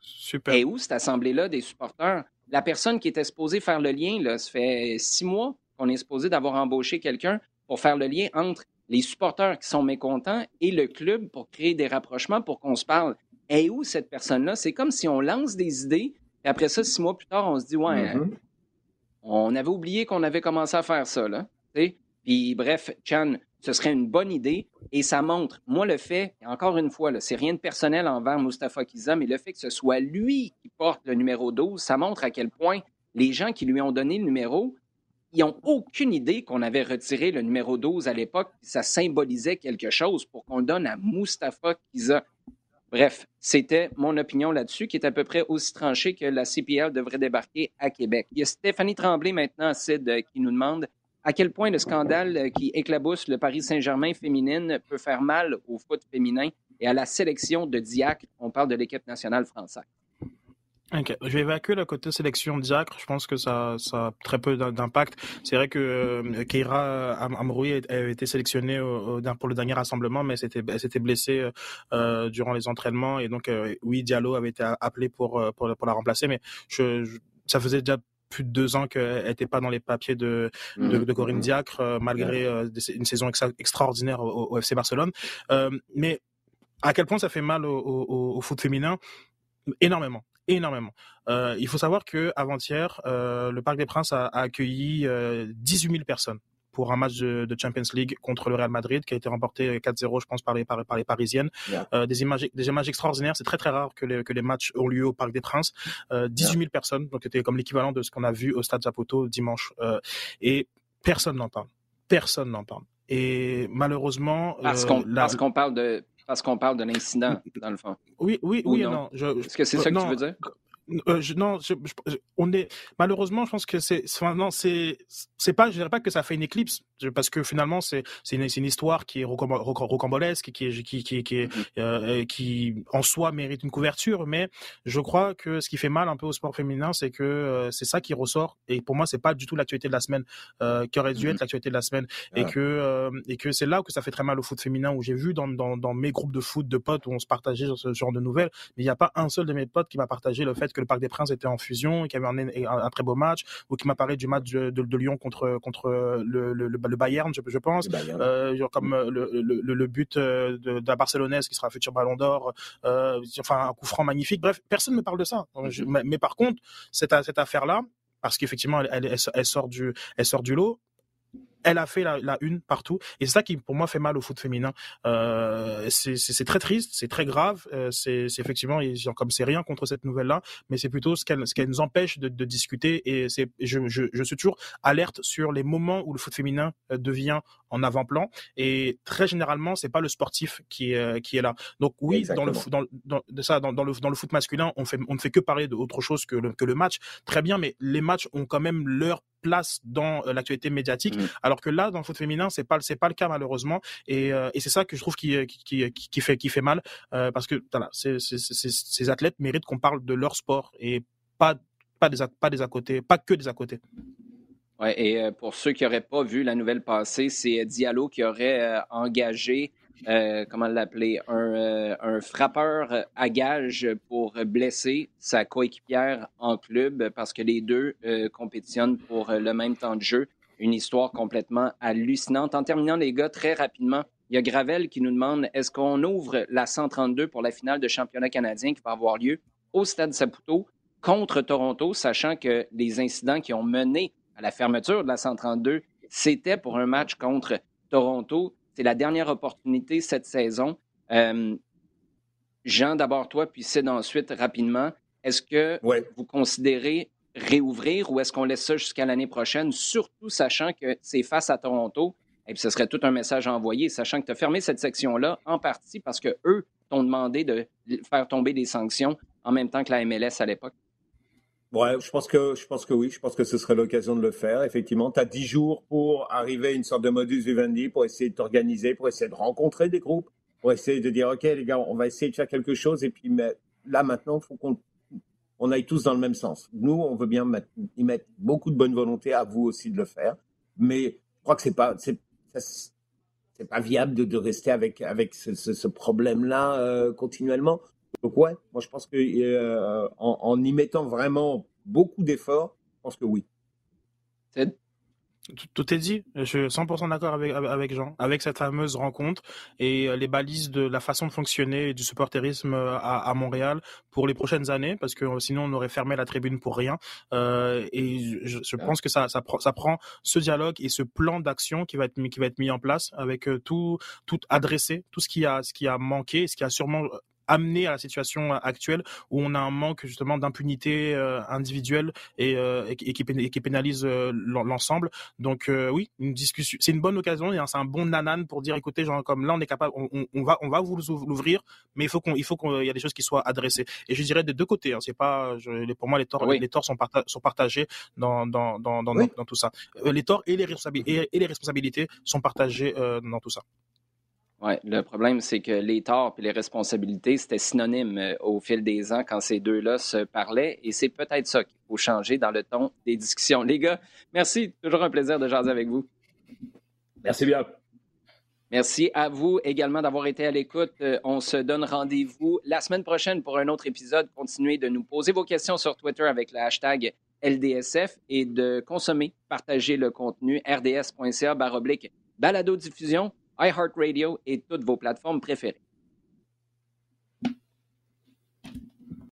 Super. Et où cette assemblée-là des supporters? La personne qui était supposée faire le lien, là, ça fait six mois qu'on est supposé d'avoir embauché quelqu'un pour faire le lien entre les supporters qui sont mécontents et le club pour créer des rapprochements pour qu'on se parle. Et où cette personne-là? C'est comme si on lance des idées, et après ça, six mois plus tard, on se dit, ouais, mm-hmm. on avait oublié qu'on avait commencé à faire ça, là. Puis bref, Chan, ce serait une bonne idée et ça montre, moi, le fait, encore une fois, c'est rien de personnel envers Mustafa Kiza, mais le fait que ce soit lui qui porte le numéro 12, ça montre à quel point les gens qui lui ont donné le numéro, ils n'ont aucune idée qu'on avait retiré le numéro 12 à l'époque, ça symbolisait quelque chose pour qu'on le donne à Mustapha Kiza. Bref, c'était mon opinion là-dessus, qui est à peu près aussi tranchée que la CPL devrait débarquer à Québec. Il y a Stéphanie Tremblay maintenant, Sid, qui nous demande à quel point le scandale qui éclabousse le Paris Saint-Germain féminine peut faire mal au foot féminin et à la sélection de Diacre. On parle de l'équipe nationale française. Je vais évacuer le côté sélection Diacre. Je pense que ça, ça a très peu d'impact. C'est vrai que euh, Keira Amroui a été sélectionnée pour le dernier rassemblement, mais elle s'était blessée euh, durant les entraînements. Et donc, euh, oui, Diallo avait été appelé pour, pour, pour la remplacer, mais je, ça faisait déjà plus de deux ans qu'elle n'était pas dans les papiers de, de, de Corinne Diacre, malgré une saison extraordinaire au, au, FC Barcelone. mais à quel point ça fait mal au, au, au foot féminin? Énormément, énormément. Euh, il faut savoir que avant-hier, euh, le Parc des Princes a, a accueilli euh, 18 000 personnes pour un match de, de, Champions League contre le Real Madrid qui a été remporté 4-0, je pense, par les, par, par les Parisiennes. Euh, des, images, des images extraordinaires. C'est très très rare que les, que les matchs ont lieu au Parc des Princes. Euh, 18 000 personnes, donc c'était comme l'équivalent de ce qu'on a vu au Stade Zapoto dimanche. Euh, et personne n'en parle. Personne n'en parle. Et malheureusement, parce qu'on parce qu'on parle de parce qu'on parle de l'incident, dans le fond. Oui, oui, oui, non? non. Est-ce que c'est ça que tu veux dire? Euh, non, je, on est malheureusement, je pense que c'est, non, c'est, c'est pas, je dirais pas que ça fait une éclipse, parce que finalement c'est, c'est une, une, histoire qui est rocambolesque, qui est, qui, qui, qui, est, mm-hmm. euh, qui en soi mérite une couverture, mais je crois que ce qui fait mal un peu au sport féminin, c'est que euh, c'est ça qui ressort, et pour moi c'est pas du tout l'actualité de la semaine euh, qui aurait dû mm-hmm. être l'actualité de la semaine, et que euh, et que c'est là que ça fait très mal au foot féminin, où j'ai vu dans, dans, dans mes groupes de foot de potes où on se partageait ce genre de nouvelles, mais il n'y a pas un seul de mes potes qui m'a partagé le fait que que le Parc des Princes était en fusion et qu'il y avait un, un, très beau match, ou qui m'a parlé du match de, de, Lyon contre contre le, le, le Bayern, je, je pense, euh, comme euh, le, le, but euh, de, de, la Barcelonaise qui sera futur Ballon d'Or, euh, enfin un coup franc magnifique. Bref, personne ne me parle de ça. Mhm. mais, par contre, cette, cette affaire-là, parce qu'effectivement, elle, elle, elle, sort du, elle sort du lot elle a fait la, la une partout. Et c'est ça qui pour moi fait mal au foot féminin. Euh, c'est très triste c'est très grave. Euh, c'est effectivement comme c'est rien contre cette nouvelle là mais c'est plutôt ce qu'elle qu'elle nous empêche de, de discuter. Et c'est je, je, je, suis toujours alerte sur les moments où le foot féminin euh, devient en avant-plan. Et très généralement c'est pas le sportif qui est euh, qui est là. Donc oui dans le dans, dans de ça dans, dans, le dans le foot masculin on fait on ne fait que parler d'autre chose que le, que le match. Très bien mais les matchs ont quand même leur place dans euh, l'actualité médiatique. Mmh. Alors que là dans le foot féminin c'est pas c'est pas le cas malheureusement et, euh, et c'est ça que je trouve qui qui, qui, qui fait qui fait mal euh, parce que voilà ces athlètes méritent qu'on parle de leur sport et pas pas des pas des à côté pas que des à côté Ouais, et pour ceux qui n'auraient pas vu la nouvelle passer, c'est Diallo qui aurait engagé euh, comment l'appeler, un, euh, un, frappeur à gage pour blesser sa coéquipière en club parce que les deux euh, compétitionnent pour le même temps de jeu. Une histoire complètement hallucinante. En terminant, les gars, très rapidement, il y a Gravel qui nous demande est-ce qu'on ouvre la 132 pour la finale de championnat canadien qui va avoir lieu au Stade Saputo contre Toronto, sachant que les incidents qui ont mené à la fermeture de la 132, c'était pour un match contre Toronto. C'est la dernière opportunité cette saison. Euh, Jean, d'abord toi, puis Sid ensuite rapidement. Est-ce que vous considérez réouvrir ou est-ce qu'on laisse ça jusqu'à l'année prochaine, surtout sachant que c'est face à Toronto? Et puis ce serait tout un message à envoyer, sachant que tu as fermé cette section-là en partie parce que eux t'ont demandé de faire tomber des sanctions en même temps que la MLS à l'époque. Ouais, je pense que je pense que oui, je pense que ce serait l'occasion de le faire. Effectivement, tu as dix jours pour arriver à une sorte de modus vivendi, pour essayer de t'organiser, pour essayer de rencontrer des groupes, pour essayer de dire ok les gars, on va essayer de faire quelque chose et puis là maintenant, il faut qu'on on aille tous dans le même sens. Nous, on veut bien y mettre beaucoup de bonne volonté, à vous aussi de le faire, mais je crois que c'est pas c'est pas viable de, de rester avec avec ce, problème-là euh, continuellement. Donc ouais, moi je pense que euh, en, y mettant vraiment beaucoup d'efforts, je pense que oui. Tout est dit. Je suis 100% d'accord avec, avec Jean, avec cette fameuse rencontre et euh, les balises de la façon de fonctionner du supporterisme euh, à, à Montréal pour les prochaines années, parce que sinon on aurait fermé la tribune pour rien. Euh, et je, je, pense que ça, ça, ça prend ce dialogue et ce plan d'action qui va être mis, qui va être mis en place avec tout, tout adressé, tout ce qui a, ce qui a manqué, ce qui a sûrement amené à la situation actuelle où on a un manque justement d'impunité individuelle et, et, qui, qui, pénalise l'ensemble. Donc oui, une discussion, c'est une bonne occasion, c'est un bon nanan pour dire écoutez, genre comme là on est capable, on, va on va vous l'ouvrir, mais il faut qu'on il faut qu'il y a des choses qui soient adressées. Et je dirais des deux côtés. Hein, c'est pas je, pour moi les torts les torts sont, sont partagés dans dans dans dans, dans, tout ça. les torts et les responsabilités et les responsabilités sont partagés dans tout ça. Oui, le problème, c'est que les torts et les responsabilités, c'était synonyme euh, au fil des ans quand ces deux-là se parlaient. Et c'est peut-être ça qu'il faut changer dans le ton des discussions. Les gars, merci. Toujours un plaisir de jaser avec vous. Merci bien. Merci à vous également d'avoir été à l'écoute. Euh, on se donne rendez-vous la semaine prochaine pour un autre épisode. Continuez de nous poser vos questions sur Twitter avec le hashtag LDSF et de consommer, partager le contenu rds.ca baroblique balado diffusion iHeartRadio et toutes vos plateformes préférées.